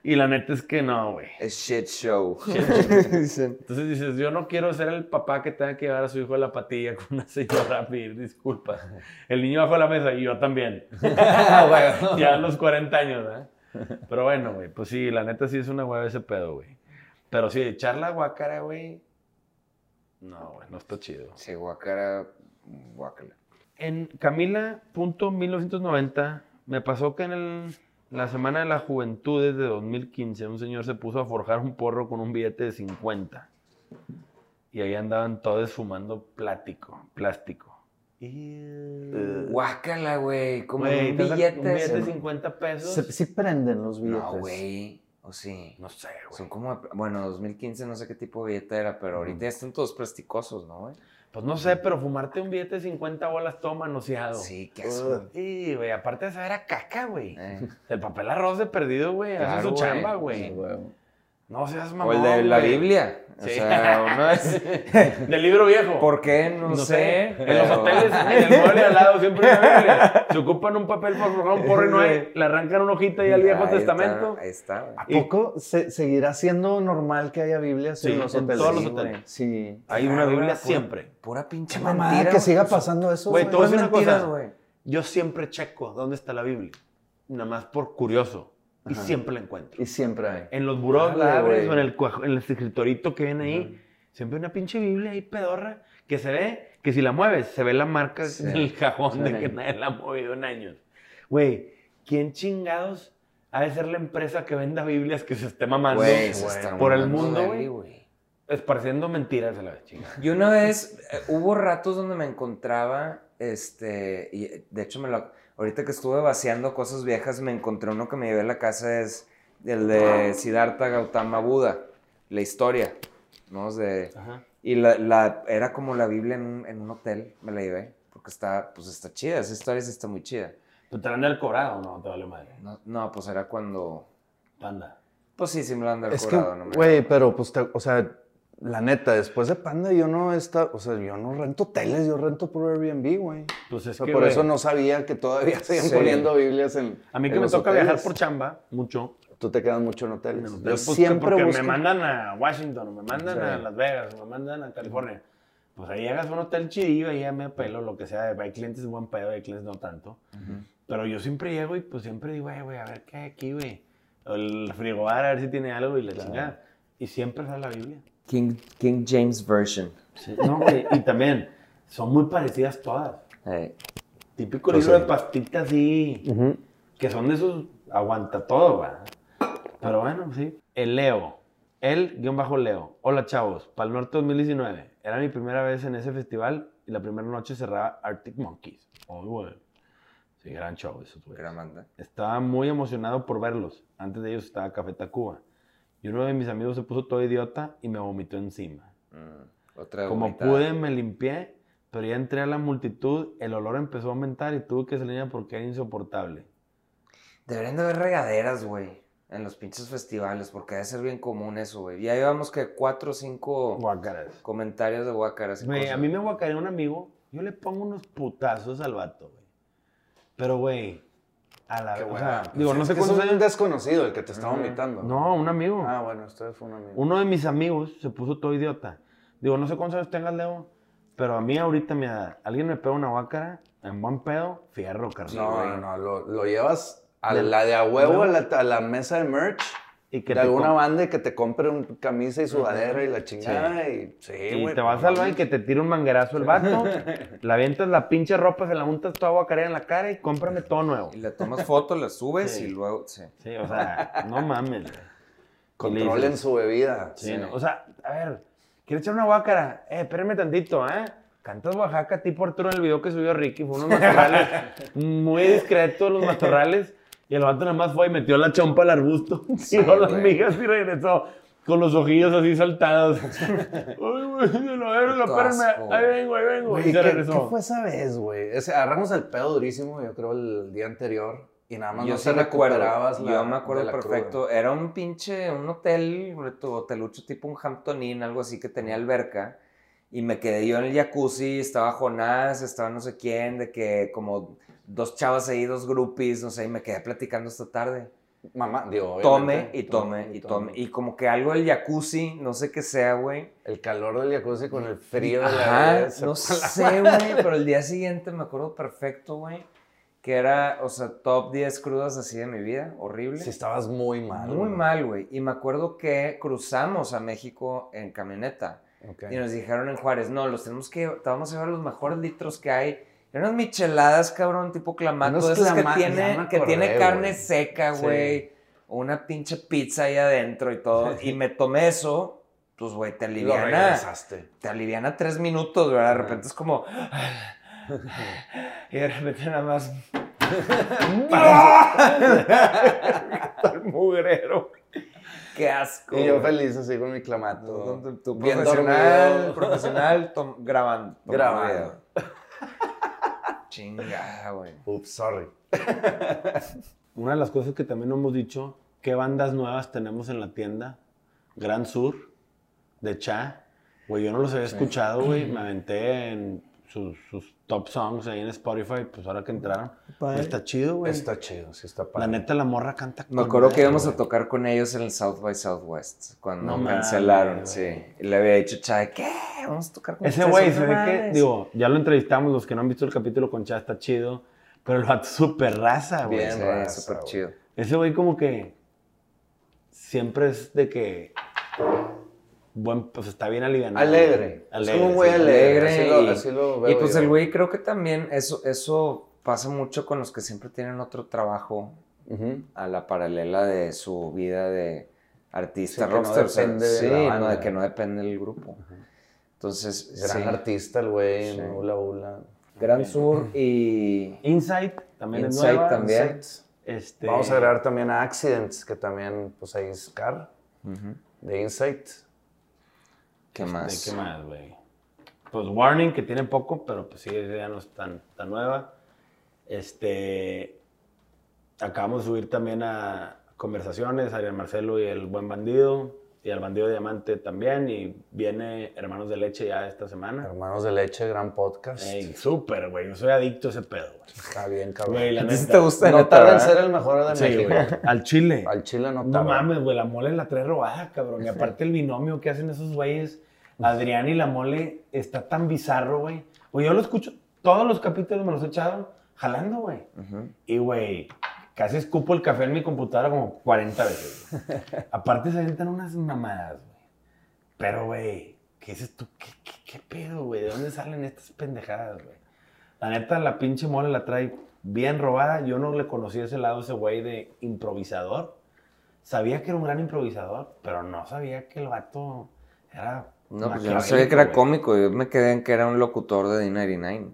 Y la neta es que no, güey. Es shit show. <laughs> Entonces dices, yo no quiero ser el papá que tenga que llevar a su hijo a la patilla con una señora a pedir disculpas. El niño bajo la mesa y yo también. <laughs> Bueno. ya a los 40 años, ¿eh? Pero bueno, güey, pues sí, la neta sí es una hueva ese pedo, güey. Pero sí, echar la guacara, güey. No, güey, no está chido. Sí, guacara, guacala. En Camila.1990 me pasó que en el- la Semana de la Juventud de 2015 un señor se puso a forjar un porro con un billete de 50. Y ahí andaban todos fumando plático, plástico. Y... Guácala, güey. Como Güey, un billete. un billete de así. 50 pesos. Se- sí prenden los billetes. No, güey. O sí. No sé, güey. Son como, bueno, 2015 no sé qué tipo de billete era, pero ahorita ya están todos plasticosos, ¿no, güey? Pues no sé, pero fumarte un billete de 50 bolas todo manoseado. Sí, qué asco. Y, güey, aparte de saber a caca, güey. Eh. El papel arroz de perdido, güey. hace Claro, su güey. chamba, güey. Sí, güey. No seas O mamón, el de la güey. Biblia. O Sí. sea, uno es. <laughs> Del libro viejo. ¿Por qué? No, No, sé. sé. En los pero- hoteles, en el mueble al lado, siempre hay una Biblia. Se ocupan un papel para forjar un porro y no hay. Le arrancan una hojita y al Viejo Ahí está, Testamento. ahí está. güey. ¿A poco se- seguirá siendo normal que haya Biblias Sí, en los en hoteles? todos los hoteles. Sí. Hay una Biblia pura- siempre. Pura pinche mamada mentira. que siga pasando eso, Güey, te voy a decir Puras una cosa. güey. Yo siempre checo dónde está la Biblia. Nada más por curioso. Y siempre la encuentro. Y siempre hay. En los burós la abres o en el, en el escritorito que viene ahí. Siempre una pinche Biblia ahí pedorra que se ve, que si la mueves, se ve la marca Sí. en el cajón de que nadie la ha movido en años. Güey, ¿quién chingados ha de ser la empresa que venda Biblias que se esté mamando se por el mundo, güey? Esparciendo mentiras a la vez, chingada. Y una vez, eh, hubo ratos donde me encontraba, este, y eh, de hecho me lo, ahorita que estuve vaciando cosas viejas, me encontré uno que me llevé a la casa, es el de Siddhartha Gautama Buda, la historia, ¿no? De, Ajá. y la, la- era como la Biblia en un, en un hotel, me la llevé, porque está, pues está chida, esa historia sí está muy chida. ¿Pero te la han cobrado o no? Te vale madre. No, no, pues era cuando, Panda. pues sí, sí me lo han Es que, cobrado, no me- güey, pero pues, te- o sea, la neta, después de Panda yo no está, o sea, yo no rento hoteles, yo rento por Airbnb, güey. Pues O es sea, que, por güey, eso no sabía que todavía <laughs> seguían Sí. poniendo Biblias en A mí que me toca hoteles. viajar por chamba, mucho. Tú te quedas mucho en hoteles. Hotel, yo pues, siempre porque busco... me mandan a Washington, o me mandan Sí. a Las Vegas, o me mandan a California. Pues ahí llegas a un hotel chidillo, ahí ya me pelo, lo que sea. Hay clientes buen pedo, hay clientes no tanto. Pero yo siempre llego y pues siempre digo, "Ay, güey, a ver qué hay aquí, güey. O El frigobar, a ver si tiene algo y la chingada. Y siempre sale la Biblia. King, King James Version. No, güey, y también son muy parecidas todas. Eh, Típico Pues libro sí. de pastitas Ujú. que son de esos, aguanta todo, güey. Pero bueno, sí. El Leo. El guion bajo Leo. Hola, chavos. Pal Norte 2019. Era mi primera vez en ese festival y la primera noche cerraba Arctic Monkeys. Oh, güey. Sí, gran show esos, güey. gran banda. Estaba muy emocionado por verlos. Antes de ellos estaba Café Tacuba. Y uno de mis amigos se puso todo idiota y me vomitó encima. Mm, otra Como vomitada. pude, me limpié, pero ya entré a la multitud, el olor empezó a aumentar y tuve que salir porque era insoportable. Deberían de haber regaderas, güey, en los pinches festivales, porque debe ser bien común eso, güey. Ya llevamos que cuatro o cinco Guácaras. comentarios de guácaras. Güey, a mí me guacareó un amigo, yo le pongo unos putazos al vato, güey. Pero, güey, a la Qué o bueno. sea, Pues digo, no sé cuántos es un años. desconocido el que te está vomitando. No, un amigo. Ah, bueno, esto fue un amigo. Uno de mis amigos se puso todo idiota. Digo, no sé cuántos años tengas, Leo, pero a mí ahorita me da. Alguien me pega una guácara, en buen pedo, fierro, carnal. No, no, no, lo, lo llevas a De- la de a huevo, a ¿no? la, a la mesa de merch Y que de alguna banda y que te compre un camisa y sudadera y la chingada y sí, Y güey. te vas al baño y que te tire un manguerazo el vato, <laughs> le avientas la pinche ropa, se la untas toda guacareada en la cara y cómprame todo nuevo. Y le tomas foto, la subes Sí. y luego, sí. Sí, o sea, no mames. Controlen su bebida. Sí, no, o sea, a ver, ¿quieres echar una guácara? Eh, espérame tantito, ¿eh? Cantas Oaxaca tipo Arturo en el video que subió Ricky, fue unos matorrales <laughs> muy discretos los matorrales y el vato nada más fue y metió la chompa al arbusto, <laughs> tiró las güey. migas y regresó con los ojillos así saltados. <laughs> Ay, güey, de la verga, espérenme, ahí vengo, ahí vengo. Güey, y se ¿qué, regresó. qué fue esa vez, güey? Ese- Agarramos el pedo durísimo, yo creo, el día anterior y nada más Yo no sí recuperabas la- Yo me acuerdo perfecto. Era un pinche, un hotel, un hotelucho tipo un Hampton Inn, algo así que tenía alberca. Y me quedé yo en el jacuzzi, estaba Jonás, estaba no sé quién, de que como dos chavas ahí, dos groupies, no sé, y me quedé platicando esta tarde. Mamá, digo, Tome y tome y tome. Y como que algo del jacuzzi, no sé qué sea, güey. El calor del jacuzzi con el frío de la no <laughs> sé, güey, pero el día siguiente me acuerdo perfecto, güey, que era, o sea, top 10 crudas así de mi vida, horrible. Si estabas muy mal. Muy güey. mal, güey. Y me acuerdo que cruzamos a México en camioneta y nos dijeron en Juárez, no, los tenemos que, te vamos a llevar los mejores litros que hay. Eran unas micheladas, cabrón, tipo clamato, Unos esas clama- que tiene, que tiene carne seca, Sí. güey. O una pinche pizza ahí adentro y todo. <laughs> Y me tomé eso, pues, güey, te Lo aliviana regresaste. te aliviana tres minutos, ¿verdad? De repente es como, <laughs> y de repente nada más. <laughs> el mugrero. Qué asco. Y yo feliz así con mi clamato. Tú bien profesional, profesional, grabando. Grabando. Chingada, güey. Ups, sorry. <laughs> Una de las cosas que también no hemos dicho, ¿qué bandas nuevas tenemos en la tienda? Gran Sur, de Cha. Güey, yo no los había escuchado, güey. <clears throat> Me aventé en sus, sus top songs ahí en Spotify, pues ahora que entraron. Pues está chido, güey. Está chido, sí está La padre. neta, la morra canta Me acuerdo que íbamos a tocar con ellos en el South by Southwest cuando No cancelaron, sí. Y le había dicho, Chai, ¿qué? Vamos a tocar con Ese güey, se ve que, mames". digo, ya lo entrevistamos, los que no han visto el capítulo con Cha está chido, pero el vato súper raza, güey. Bien. Sí, raza, súper chido. Ese güey como que siempre es de que, buen, pues está bien aliviado. Alegre. Es como un güey sí. alegre. Alegre así lo- así lo y veo pues yo. el güey creo que también eso, eso pasa mucho con los que siempre tienen otro trabajo a la paralela de su vida de artista Sí, que no rockstar. o sea, depende de sí, la no, banda. de que no depende del grupo. Entonces, Gran sí. artista el güey, Sí. en Ula Ula. Gran Sur y Insight también es Insight nueva. también. Insights. Este, Vamos a agregar también a Accidents, que también, pues ahí es Car, de Insight. ¿Qué ¿De más? qué más, güey? Pues Warning, que tiene poco, pero pues sí, ya no es tan, tan nueva. Este, acabamos de subir también a Conversaciones, Ariel Marcelo y el Buen Bandido, y al Bandido Diamante también, y viene Hermanos de Leche ya esta semana. Hermanos de Leche, gran podcast. Ey, súper, güey, yo soy adicto a ese pedo, güey. Está bien, cabrón. Güey, la ¿A ti sí neta. te gusta no neta, tarda en ser el mejor de Sí, México. güey, al chile. Al chile no No tarda. mames, güey, la mole la trae robada, cabrón. Y aparte el binomio que hacen esos güeyes, Adrián y la mole, está tan bizarro, güey. Güey, yo lo escucho, todos los capítulos me los he echado jalando, güey. Y, güey, casi escupo el café en mi computadora como 40 veces. güey. <laughs> aparte se aventan unas mamadas, güey. Pero, güey, ¿qué dices tú? ¿Qué, qué, qué pedo, güey? ¿De dónde salen estas pendejadas, güey? La neta, la pinche mole la trae bien robada. Yo no le conocí ese lado, ese güey de improvisador. Sabía que era un gran improvisador, pero no sabía que el vato era. No, pues yo no sabía que era cómico. Yo me quedé en que era un locutor de D99,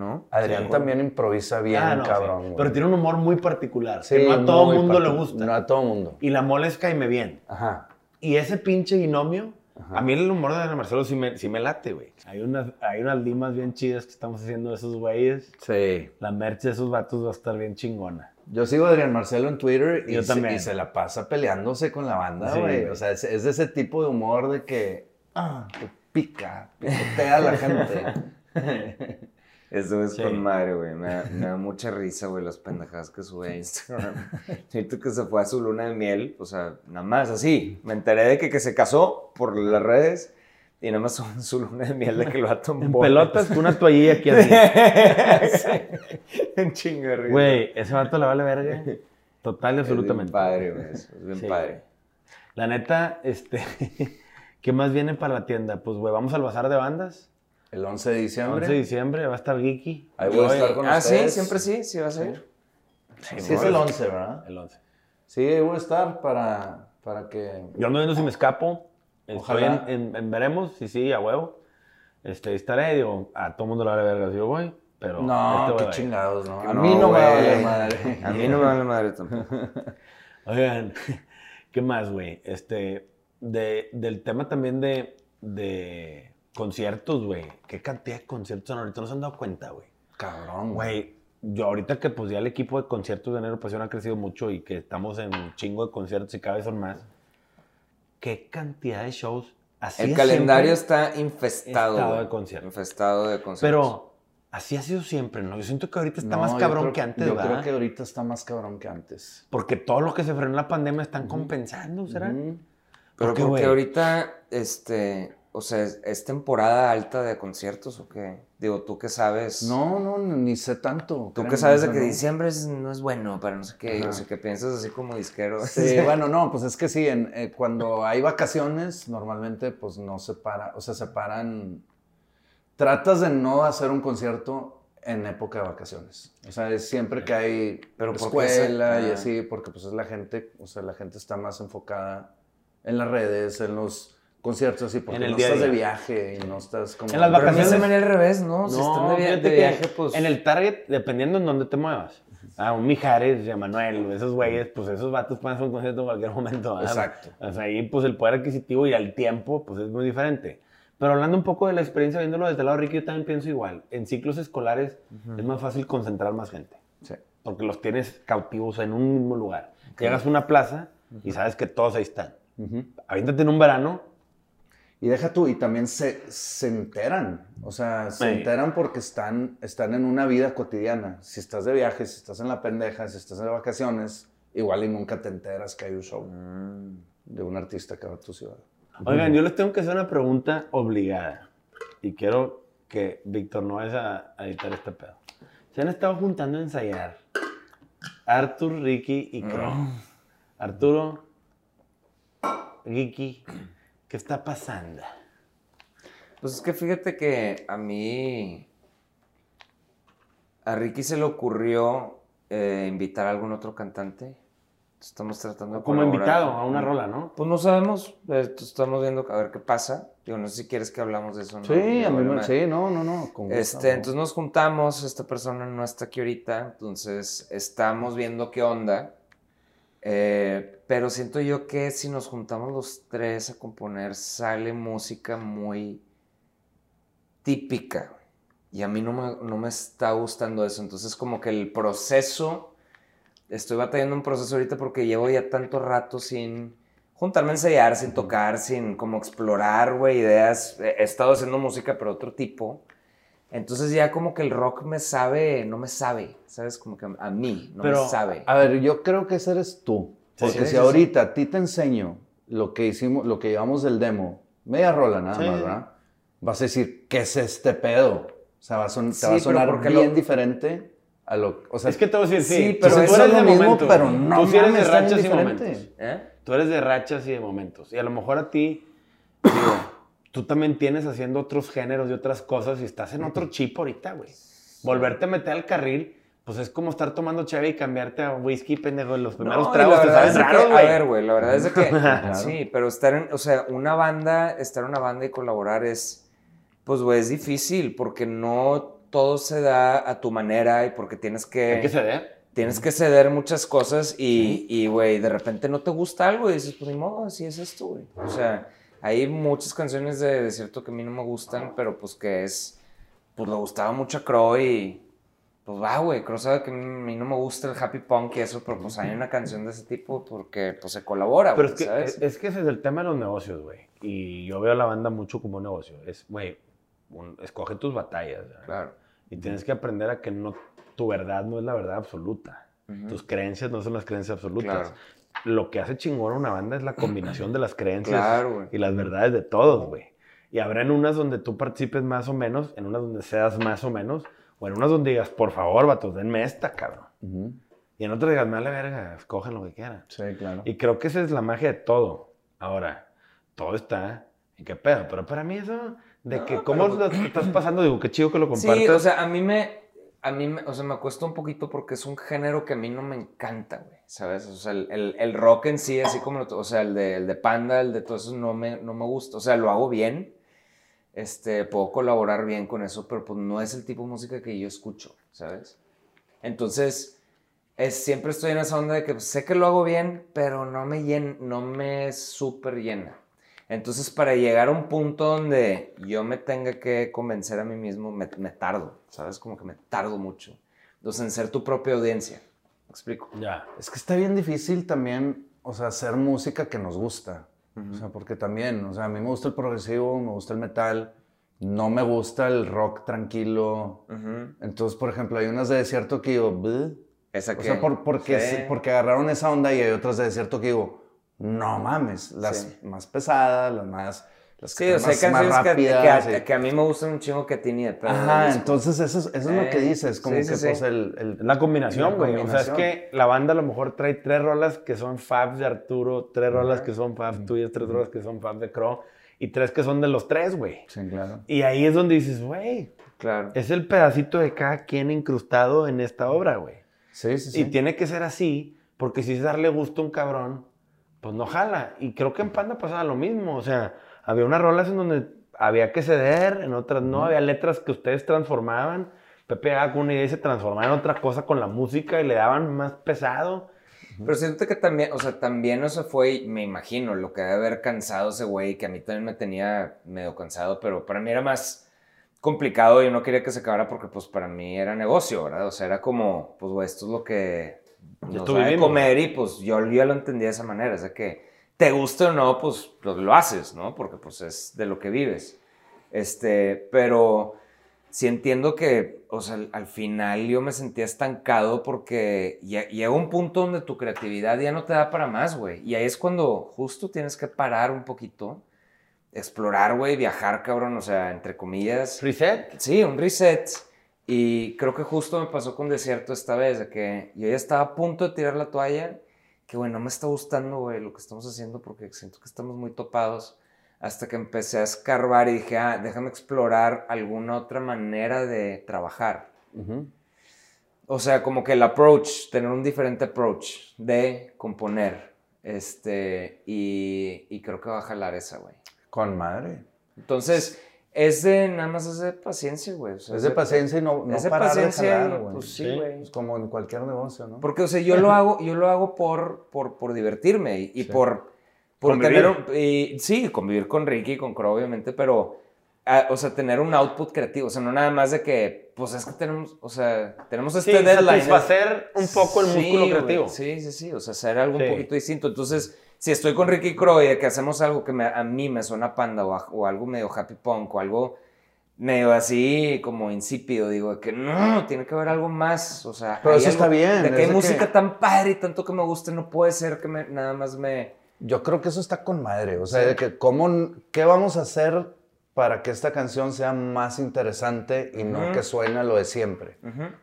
¿no? Adrián Sí. también improvisa bien, Ah, no, cabrón. sí. Pero tiene un humor muy particular. Sí, que no a todo mundo le gusta. No a todo mundo. Y la mole es caime bien. Ajá. Y ese pinche binomio, Ajá. a mí el humor de Ana Marcelo sí me, sí me late, güey. Hay unas, hay unas limas bien chidas que estamos haciendo de esos güeyes. Sí. La merch de esos vatos va a estar bien chingona. Yo sigo a Adrián Marcelo en Twitter y, Yo se, y se la pasa peleándose con la banda, güey. o sea, es, es de ese tipo de humor de que ah, pica, picotea a la <laughs> gente. <laughs> Eso es Sí. con madre, güey. Me, da- <laughs> me da mucha risa, güey, las pendejadas que sube a Instagram. <laughs> Siento que se fue a su luna de miel, o sea, nada más así. Me enteré de que, que se casó por las redes y nada más <laughs> su luna de miel de que lo va a tomar. En pelotas una toallilla aquí así. En chingo de risa. Güey, ese vato le vale verga. Total y Es bien absolutamente. padre, güey. Es bien Sí, padre. La neta, este. ¿Qué más viene para la tienda? Pues, güey, vamos al bazar de bandas. El 11 de diciembre. 11 de diciembre va a estar Geeky. Ahí voy a estar con ah, ustedes. sí, siempre sí, sí vas a ir. Sí, es el 11, ¿verdad? El 11. Sí, ahí voy a estar para, para que... Yo ando viendo si me escapo. Estoy Ojalá. en, en- en veremos, si sí, a huevo. Este, estaré, digo, a todo mundo le vale verga si yo voy, pero... No, este qué chingados, ¿no? A No, mí no me güey. vale madre. A mí no me vale madre tampoco. <laughs> Oigan, <laughs> ¿qué más, güey? Este, de, del tema también de, de conciertos, güey. ¿Qué cantidad de conciertos ahorita? No se han dado cuenta, güey. Cabrón, Güey, yo ahorita que pues ya el equipo de conciertos de Enero Pasión ha crecido mucho y que estamos en un chingo de conciertos y cada vez son más. ¿Qué cantidad de shows? Así El es calendario está infestado. Estado de conciertos. Infestado de conciertos. Pero así ha sido siempre, ¿no? Yo siento que ahorita está No, más cabrón creo- que antes, Yo ¿verdad? creo que ahorita está más cabrón que antes. Porque todo lo que se frenó en la pandemia están compensando, ¿será? Pero ¿Por qué, porque güey? ahorita, este, o sea, ¿es, temporada alta de conciertos o qué? Digo, tú que sabes. No, no, ni sé tanto. Tú créeme, sabes de que no. diciembre es- no es bueno para no sé qué, Ajá. o sea, que piensas así como disquero. <laughs> Sí, bueno, no, pues es que sí, en, eh, cuando hay vacaciones, normalmente pues no se para, o sea, se paran, tratas de no hacer un concierto en época de vacaciones. O sea, es siempre que hay Pero ¿por qué escuela y así, porque pues es la gente, o sea, la gente está más enfocada en las redes, en los conciertos así, porque En el no día estás de día. viaje y no estás como... En las Pero vacaciones- se me haría al revés, ¿no? si No, están de, via- de que viaje, pues... En el Target, dependiendo en dónde te muevas. Ah, un Mijares, Emanuel, esos güeyes, pues esos vatos pueden hacer un concierto en cualquier momento. ¿verdad? Exacto. O sea, ahí pues el poder adquisitivo y el tiempo, pues es muy diferente. Pero hablando un poco de la experiencia viéndolo desde el lado de Ricky, yo también pienso igual. En ciclos escolares es más fácil concentrar más gente. Sí. Porque los tienes cautivos en un mismo lugar. Llegas a una plaza y sabes que todos ahí están. Ujú. Aviéntate en un verano, Y deja tú, y también se, se enteran, o sea, se Sí. enteran porque están, están en una vida cotidiana. Si estás de viaje, si estás en la pendeja, si estás de vacaciones, igual y nunca te enteras que hay un show Mm. de un artista que va a tu ciudad. Oigan, yo les tengo que hacer una pregunta obligada. Y quiero que Víctor no vaya a editar este pedo. Se han estado juntando a ensayar Arthur, Ricky y Crow. Arturo, Ricky, ¿qué está pasando? Pues es que fíjate que a mí. A Ricky se le ocurrió eh, invitar a algún otro cantante. Estamos tratando de Como invitado a una rola, ¿no? Pues no sabemos. eh, estamos viendo a ver qué pasa. Digo, no sé si quieres que hablamos de eso. ¿no? Sí, a mí me, sí, no, no, no. con Este, entonces nos juntamos, esta persona no está aquí ahorita, entonces estamos viendo qué onda. Eh, pero siento yo que si nos juntamos los tres a componer, sale música muy típica. Y a mí no me, no me está gustando eso. Entonces, como que el proceso, estoy batallando un proceso ahorita porque llevo ya tanto rato sin juntarme a ensayar, sin tocar, sin como explorar, güey, ideas. He he estado haciendo música, pero otro tipo. Entonces ya como que el rock me sabe, no me sabe, ¿sabes? Como que a mí no Pero, me sabe. A ver, yo creo que ese eres tú. Porque sí, si sí, ahorita a ti te enseño lo que hicimos, lo que llevamos del demo, media rola nada Sí. más, ¿verdad? Vas a decir, ¿qué es este pedo? O sea, va a son- Sí, te va a sonar bien lo- diferente a lo... O sea, Es que te voy a decir, sí, Sí, pero tú eso eres de mismo, momentos, pero no Tú sí eres de rachas y momentos. ¿Eh? Tú eres de rachas y de momentos. Y a lo mejor a ti, digo, tú también tienes haciendo otros géneros y otras cosas y estás en otro chip ahorita, güey. Volverte a meter al carril, pues es como estar tomando chave y cambiarte a whisky, pendejo, en los primeros No, tragos la te verdad saben güey. A ver, güey, la verdad es de que... <laughs> Claro. Sí, pero estar en... O sea, una banda, estar en una banda y colaborar es... Pues, güey, es difícil porque no todo se da a tu manera y porque tienes que... Hay que ceder. Tienes que ceder muchas cosas y, y, güey, de repente no te gusta algo y dices, pues ni modo, así es esto, güey. O sea, hay muchas canciones de desierto que a mí no me gustan, pero pues que es, pues le gustaba mucho a Crow y, pues va, güey, Crow sabe que a mí no me gusta el happy punk y eso, pero pues hay una canción de ese tipo porque pues se colabora, Pero es que, ¿sabes? es que ese es el tema de los negocios, güey. Y yo veo a la banda mucho como un negocio. Es, güey, escoge tus batallas. ¿verdad? Claro. Y tienes que aprender a que no, tu verdad no es la verdad absoluta. Tus creencias no son las creencias absolutas. Claro. Lo que hace chingón a una banda es la combinación de las creencias Claro, y las verdades de todos, güey. Y habrá en unas donde tú participes más o menos, en unas donde seas más o menos, o en unas donde digas, por favor, vatos, denme esta, cabrón. Y en otras digas, me vale verga, escogen lo que quieran. Sí, claro. Y creo que esa es la magia de todo. Ahora, todo está en qué pedo. Pero para mí eso, de que cómo lo estás pasando, digo, qué chido que lo compartas. Sí, o sea, a mí me, a mí o sea, me cuesta un poquito porque es un género que a mí no me encanta, güey, ¿sabes? O sea, el, el- rock en sí, así como, o sea, el de, el de Panda, el de todo eso, no me, no me gusta. O sea, lo hago bien, este, puedo colaborar bien con eso, pero pues no es el tipo de música que yo escucho, ¿sabes? Entonces, es, siempre estoy en esa onda de que pues, sé que lo hago bien, pero no me llena, no me súper llena. Entonces, para llegar a un punto donde yo me tenga que convencer a mí mismo, me, me tardo, ¿sabes? Como que me tardo mucho. Entonces, en ser tu propia audiencia. ¿Me explico? Ya. Es que está bien difícil también, o sea, hacer música que nos gusta. O sea, porque también, o sea, a mí me gusta el progresivo, me gusta el metal, no me gusta el rock tranquilo. Entonces, por ejemplo, hay unas de desierto que digo, "Bleh". Esa o que... sea, por- porque, sí, porque agarraron esa onda y hay otras de desierto que digo, no mames, las Sí. más pesadas, las más, las Sí, o sea, hay canciones que, que rápidas. que a mí me gustan un chingo que a ti ni de pedo. Ajá, entonces eso es, eso es lo que dices, como sí, que sí, pues el, la combinación, güey. O sea, es que la banda a lo mejor trae tres rolas que son fabs de Arturo, tres rolas que son fabs tuyas, tres rolas que son fabs de Crow y tres que son de los tres, güey. Sí, claro. Y ahí es donde dices, güey, Claro. es el pedacito de cada quien incrustado en esta obra, güey. Sí, sí, sí. Y tiene que ser así, porque si es darle gusto a un cabrón, pues no jala. Y creo que en Panda pasaba lo mismo. O sea, había unas rolas en donde había que ceder, en otras no, había letras que ustedes transformaban. Pepe con una idea y se transformaba en otra cosa con la música y le daban más pesado. Pero siento que también, o sea, también eso fue, me imagino, lo que debe haber cansado ese güey, que a mí también me tenía medio cansado, pero para mí era más complicado, yo no quería que se acabara porque pues para mí era negocio, ¿verdad? O sea, era como, pues güey, esto es lo que da de vivimos. comer y pues yo ya lo entendía de esa manera, o sea que te guste o no, pues lo, lo haces, ¿no? Porque pues es de lo que vives. Este, pero sí entiendo que, o sea, al, al final yo me sentía estancado porque lle- llega un punto donde tu creatividad ya no te da para más, güey. Y ahí es cuando justo tienes que parar un poquito, explorar, güey, viajar, cabrón, o sea, entre comillas. Reset. Sí, un reset. Y creo que justo me pasó con Desierto esta vez, de que yo ya estaba a punto de tirar la toalla, que bueno, no me está gustando, güey, lo que estamos haciendo porque siento que estamos muy topados. Hasta que empecé a escarbar y dije, ah, déjame explorar alguna otra manera de trabajar. O sea, como que el approach, tener un diferente approach de componer. Este, y, y creo que va a jalar esa, güey. Con madre. Entonces, es de, nada más es de paciencia, güey. o sea, Es de paciencia y no, no es de parar paciencia de jalar, güey. pues sí, Sí. güey. Es como en cualquier negocio, ¿no? Porque, o sea, yo lo <laughs> hago, yo lo hago por, por, por divertirme y, y Sí. por, por Convivir. tener un- y, sí, convivir con Ricky y con Crow, obviamente, pero, o sea, tener un output creativo, o sea, no nada más de que, pues es que tenemos, o sea, tenemos este Sí, deadline. satisfacer un poco el Sí, músculo güey, creativo. Sí, sí, sí, o sea, hacer algo Sí. un poquito distinto. Entonces, si estoy con Ricky Crow y de que hacemos algo que me- a mí me suena panda o, a- o algo medio happy punk o algo medio así como insípido, digo, que no, tiene que haber algo más, o sea, Pero eso está algo- bien, De que hay música que- tan padre y tanto que me guste, no puede ser que me- nada más me... Yo creo que eso está con madre. O sea, Sí. de que cómo, ¿qué vamos a hacer para que esta canción sea más interesante y no que suene lo de siempre?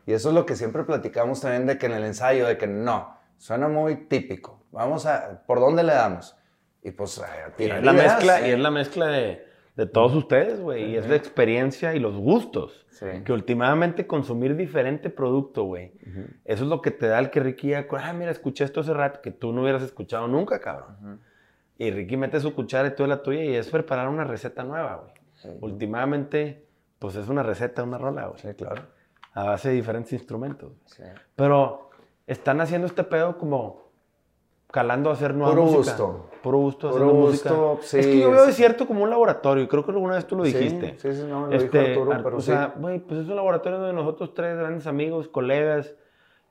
Y eso es lo que siempre platicamos también de que en el ensayo, de que no, suena muy típico. Vamos a, ¿por dónde le damos? Y pues a Y tirar es la ideas. mezcla, y es la mezcla de, de todos ustedes, güey. Y es la experiencia y los gustos. Sí. Que últimamente consumir diferente producto, güey. Eso es lo que te da el que Ricky ya, ah, mira, escuché esto hace rato que tú no hubieras escuchado nunca, cabrón. Ujú. Y Ricky mete su cuchara y tú la tuya y es preparar una receta nueva, güey. Sí. Últimamente, pues es una receta, una rola, güey. Sí, claro. A base de diferentes instrumentos. Sí. Pero están haciendo este pedo como calando a hacer nueva Puro música. gusto. Puro gusto Puro gusto, música. sí, es que yo veo es- desierto como un laboratorio. y Creo que alguna vez tú lo dijiste. Sí, sí, sí, no, lo Este, dijo Arturo, Ar- pero o sí. sea, güey, pues es un laboratorio donde nosotros tres grandes amigos, colegas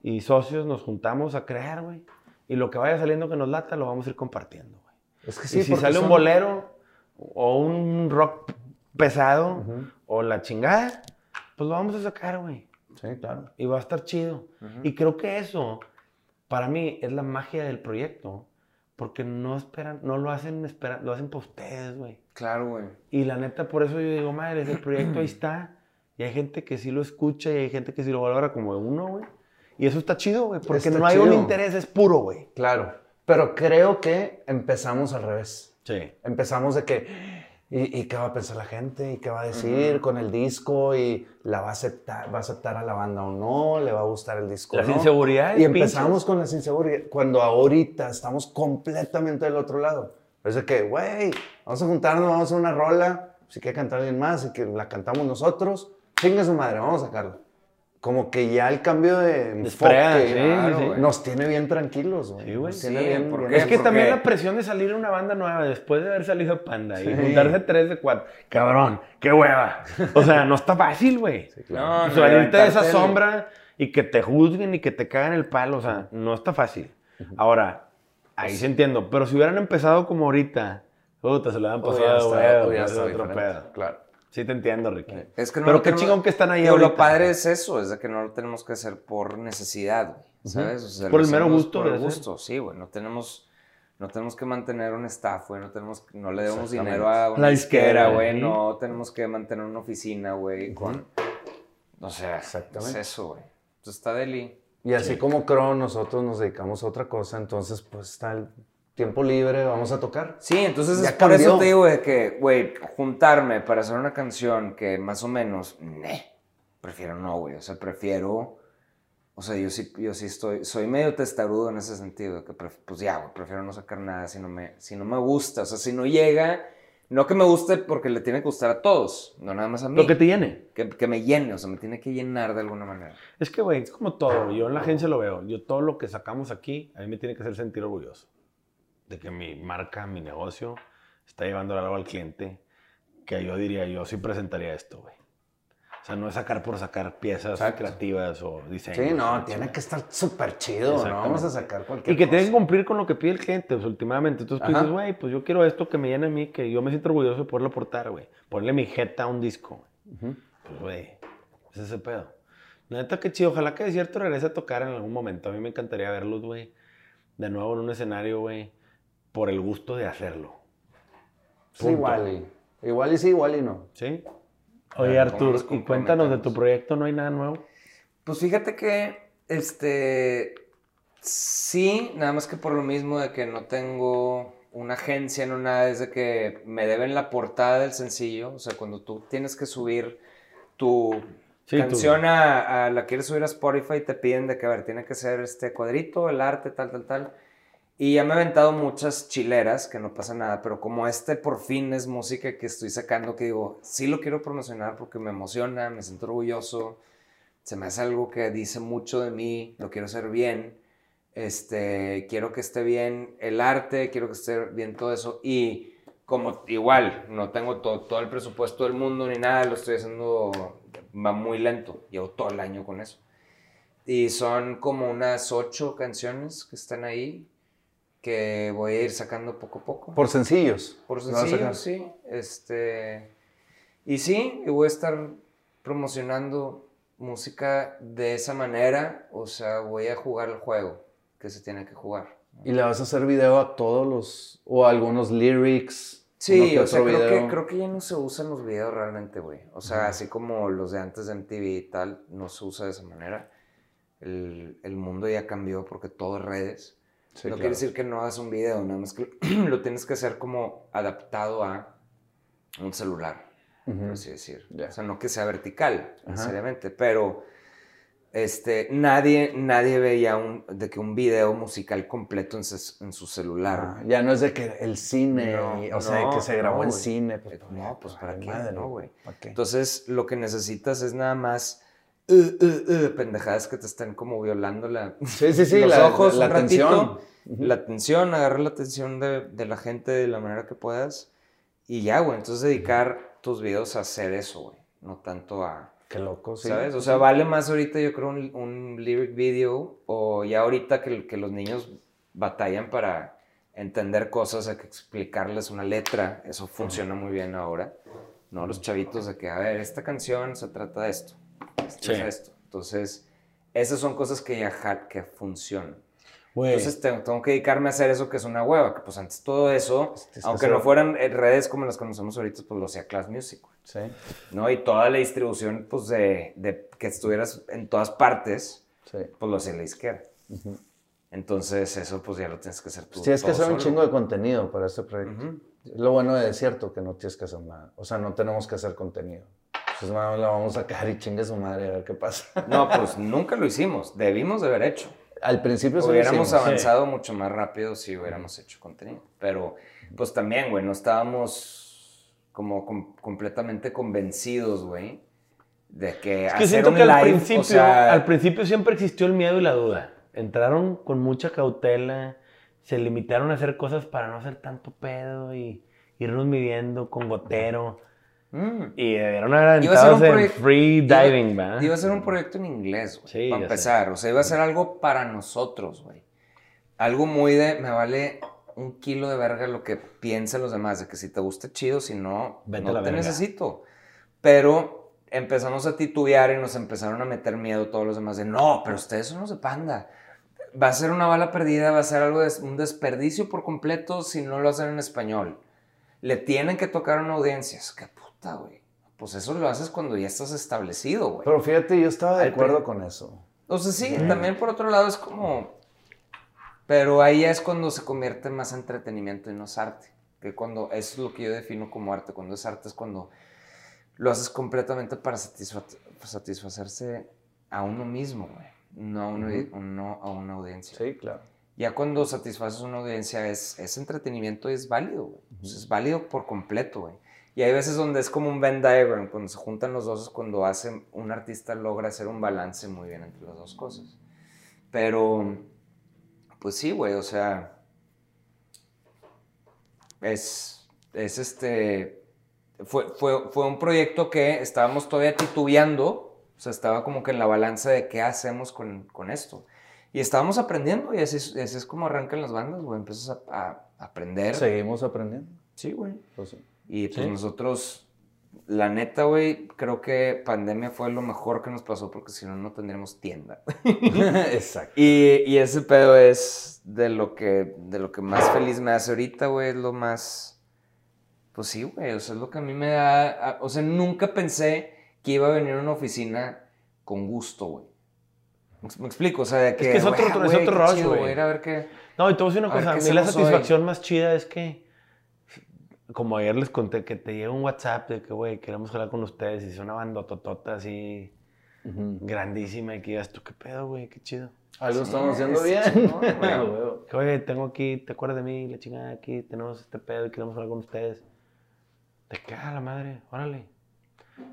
y socios nos juntamos a crear, güey. Y lo que vaya saliendo que nos lata lo vamos a ir compartiendo, güey. Es que y sí, si porque sale un son- bolero o un rock pesado Ujú. o la chingada, pues lo vamos a sacar, güey. Sí, claro. Y va a estar chido. Ujú. Y creo que eso, para mí, es la magia del proyecto. Porque no esperan, no lo hacen esperar, lo hacen por ustedes, güey. Claro, güey. Y la neta, por eso yo digo, madre, el proyecto ahí <clears throat> está. Y hay gente que sí lo escucha y hay gente que sí lo valora como uno, güey. Y eso está chido, güey. Porque Está no hay un interés, es puro, güey. Claro. Pero creo que empezamos al revés. Sí. Empezamos de que, ¿y, y qué va a pensar la gente? ¿Y qué va a decir con el disco? ¿Y la va a aceptar, va a aceptar a la banda o no? ¿Le va a gustar el disco Las no? inseguridades, Y empezamos pinches. con las inseguridades, cuando ahorita estamos completamente del otro lado. Es de que, güey, vamos a juntarnos, vamos a una rola, si quiere cantar alguien más, y que la cantamos nosotros, chingue su madre, vamos a sacarla. Como que ya el cambio de Desprea, enfoque sí, claro, nos tiene bien tranquilos, güey. Sí, güey. Nos tiene Sí, bien, ¿por bien- qué? Es que también la presión de salir en una banda nueva después de haber salido Panda y juntarse tres de cuatro. Cabrón, qué hueva. O sea, no está fácil, güey. No, no, Salirte de esa sombra y que te juzguen y que te caigan el palo, o sea, no está fácil. Ahora, ahí sí entiendo, pero si hubieran empezado como ahorita, puta, se le han pasado, güey, otro pedo. Claro. Sí te entiendo, Ricky. Es que no Pero qué tenemos- chingón que están ahí ahorita. Lo padre es eso, es de que no lo tenemos que hacer por necesidad, güey, ¿sabes? O sea, Por el mero gusto Por el gusto, sí, güey. No tenemos, no tenemos que mantener un staff, güey. No, tenemos, no le debemos dinero a una La disquera, güey. No tenemos que mantener una oficina, güey, con... O sea, Exactamente. es eso, güey. Entonces está Deli. Y así como Crow, nosotros nos dedicamos a otra cosa, entonces pues está el tiempo libre, vamos a tocar. Sí, entonces Ya es por eso te digo de que, güey, juntarme para hacer una canción que más o menos, ne, prefiero no, güey, o sea, prefiero, o sea, yo sí, yo sí estoy, soy medio testarudo en ese sentido, de que pref- pues ya, güey, prefiero no sacar nada si no me, si no me gusta, o sea, si no llega, No que me guste porque le tiene que gustar a todos, no nada más a mí. Lo que te llene. que, que me llene, o sea, me tiene que llenar de alguna manera. Es que, güey, es como todo. Yo en la agencia lo veo. Yo todo lo que sacamos aquí, a mí me tiene que hacer sentir orgulloso. De que mi marca, mi negocio, está llevando algo al cliente que yo diría, yo sí presentaría esto, güey. O sea, no es sacar por sacar piezas Exacto. creativas o diseños. Sí, no, tiene que estar súper chido, no vamos a sacar cualquier Y que tiene que cumplir con lo que pide el cliente, pues, últimamente. Entonces tú Ajá. dices, güey, pues yo quiero esto que me llene a mí, que yo me siento orgulloso de poderlo aportar, güey. Ponerle mi jeta a un disco. güey. Ujú. Pues, güey, es ese pedo. La neta, que chido. Ojalá que de cierto regrese a tocar en algún momento. A mí me encantaría verlos, güey, de nuevo en un escenario, güey, por el gusto de hacerlo. Sí, igual y, igual y sí, igual y no. ¿Sí? Oye, ¿cómo Artur, y cuéntanos de tu proyecto, ¿no hay nada nuevo? Pues fíjate que, este, sí, nada más que por lo mismo de que no tengo una agencia, no nada, es de que me deben la portada del sencillo, o sea, cuando tú tienes que subir tu Sí, tu- canción a, a- la quieres subir a Spotify, te piden de que, a ver, tiene que ser este cuadrito, el arte, tal, tal, tal. Y ya me he aventado muchas chileras, que no pasa nada, pero como este por fin es música que estoy sacando, que digo, sí lo quiero promocionar porque me emociona, me siento orgulloso, se me hace algo que dice mucho de mí, lo quiero hacer bien, este, quiero que esté bien el arte, quiero que esté bien todo eso, y como igual, no tengo to- todo el presupuesto del mundo ni nada, lo estoy haciendo, va muy lento, llevo todo el año con eso. Y son como unas ocho canciones que están ahí, que voy a ir sacando poco a poco. Por sencillos. Por ¿Lo vas a sacar? sencillo, sí. Este, y sí, y voy a estar promocionando música de esa manera. O sea, voy a jugar el juego que se tiene que jugar. ¿Y le vas a hacer video a todos los, o a algunos lyrics? Sí, o sea, creo que, creo que ya no se usan los videos realmente, güey. O sea, así como los de antes de MTV y tal, no se usa de esa manera. El, el mundo ya cambió porque todo es redes. Sí, no claro. quiere decir que no hagas un video, nada más que <clears throat> lo tienes que hacer como adaptado a un celular, Ujú. por así decir. O sea, no que sea vertical, Ajá. necesariamente, pero este, nadie, nadie veía un, de que un video musical completo en, ses- en su celular. Ah, ya no es de que el cine, No, y- o sea, no, que se grabó no, en cine. pues, Eh, no, pues, ¿para ay, qué? madre, No, güey. ¿para? Entonces, lo que necesitas es nada más uh, uh, pendejadas que te estén como violando la, sí, sí, sí, <laughs> los la, ojos la un ratito, atención. Ujú. la atención, agarrar la atención de, de la gente de la manera que puedas. Y ya, güey. Entonces dedicar tus videos a hacer eso, güey. No tanto a. Qué loco, sí. ¿Sabes? O sea, vale más ahorita, yo creo, un, un lyric video. O ya ahorita que, que los niños batallan para entender cosas, hay que explicarles una letra. Eso funciona muy bien ahora. No, los chavitos de que, a ver, esta canción se trata de esto. Esto es Sí. esto. Entonces, esas son cosas que ya que funcionan. Güey, Entonces tengo, tengo que dedicarme a hacer eso que es una hueva, que pues antes todo eso, que aunque no fueran eh, redes como las conocemos ahorita, pues lo hacía Class Music, Sí. ¿no? Y toda la distribución, pues de, de que estuvieras en todas partes, Sí. pues lo hacía la izquierda. Ujú. Entonces eso pues ya lo tienes que hacer tú. Tienes que hacer un solo. chingo de contenido para este proyecto. Ujú. Lo bueno de cierto que no tienes que hacer nada. O sea, no tenemos que hacer contenido. Pues más la vamos a sacar y chingue su madre a ver qué pasa. No, <laughs> pues nunca lo hicimos, debimos de haber hecho. Al principio sí lo hubiéramos hicimos. avanzado mucho más rápido si hubiéramos hecho contenido. Pero, pues también, güey, no estábamos como com- completamente convencidos, güey, de que es que hacer siento un que al live, principio, o sea, al principio siempre existió el miedo y la duda. Entraron con mucha cautela, se limitaron a hacer cosas para no hacer tanto pedo y irnos midiendo con gotero. Mm, Y debieron haber Iba a ser un aventados en free iba- diving, ¿va? iba a ser un proyecto en inglés, güey, Sí, para ya sé. empezar. O sea, iba a ser algo para nosotros, güey. Algo muy de, me vale un kilo de verga lo que piensen los demás, de que si te gusta chido, si no, Vete a no te verga. necesito. Pero empezamos a titubear y nos empezaron a meter miedo todos los demás de, no, pero ustedes son los de panda. Va a ser una bala perdida, va a ser algo de un desperdicio por completo si no lo hacen en español. Le tienen que tocar a una audiencia. Es que güey. Pues eso lo haces cuando ya estás establecido, güey. Pero fíjate, yo estaba de Al acuerdo con eso. O sea, sí, también por otro lado es como... Pero ahí es cuando se convierte más entretenimiento y no es arte. Que cuando, eso es lo que yo defino como arte. Cuando es arte es cuando lo haces completamente para satisfa- satisfacerse a uno mismo, güey. No a una, no a una audiencia. Sí, claro. ya cuando satisfaces una audiencia es, es entretenimiento y es válido, güey. Sea, es válido por completo, güey. Y hay veces donde es como un Venn diagram, cuando se juntan los dos es cuando hace, un artista logra hacer un balance muy bien entre las dos cosas. Pero, pues sí, güey, o sea, es, es este, fue, fue, fue un proyecto que estábamos todavía titubeando, o sea, estaba como que en la balanza de qué hacemos con, con esto. Y estábamos aprendiendo y así, es- así es como arrancan las bandas, güey, empiezas a, a aprender. Seguimos aprendiendo. Sí, güey. Pues sí. Y pues Sí. nosotros, la neta, güey, creo que pandemia fue lo mejor que nos pasó porque si no, no tendríamos tienda. <laughs> Exacto. Y, y ese pedo es de lo que, de lo que más feliz me hace ahorita, güey, es lo más... Pues sí, güey, o sea, es lo que a mí me da... O sea, nunca pensé que iba a venir a una oficina con gusto, güey. Me, explico, o sea, de que... que es otro- "Güey, es otro chido, güey". a ver qué... No, y te voy a decir una A cosa, a mí la hacemos hoy. satisfacción más chida es que, como ayer les conté, que te llega un WhatsApp de que, güey, queremos hablar con ustedes y es una bandototota así grandísima y que digas tú, qué pedo, güey, qué chido. Algo Sí, estamos haciendo es bien. Ah, <laughs> huevo. Que, oye, tengo aquí, ¿te acuerdas de mí? La chingada aquí, tenemos este pedo y queremos hablar con ustedes. Te queda la madre, órale.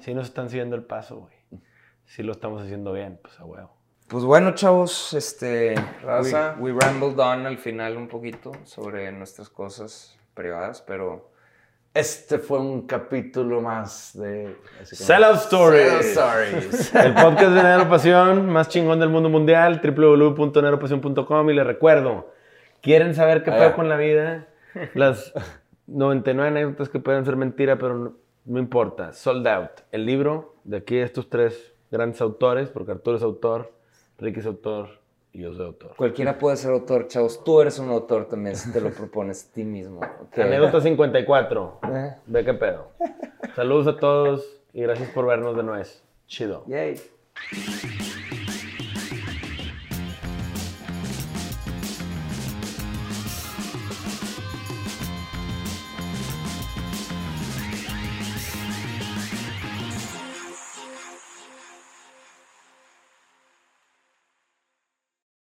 Sí nos están siguiendo el paso, güey. Sí lo estamos haciendo bien, pues a huevo. Pues bueno, chavos, este... Raza. We, we rambled on al final un poquito sobre nuestras cosas privadas, pero... Este fue un capítulo más de... así como- Sellout Stories. Stories. <laughs> El podcast de Nero Pasión, más chingón del mundo mundial, www.neropasión.com. Y les recuerdo, ¿quieren saber qué Ah, pedo con la vida? Las 99 anécdotas que pueden ser mentira, pero no, no importa. Sold Out. El libro de aquí estos tres grandes autores, porque Arturo es autor, Ricky es autor y yo soy autor. Cualquiera <laughs> puede ser autor, chavos. Tú eres un autor también si te lo propones a ti mismo. ¿ok? Anécdota <laughs> 54. Eh, Ve qué pedo. Saludos a todos y gracias por vernos de nuez. Chido. Yay.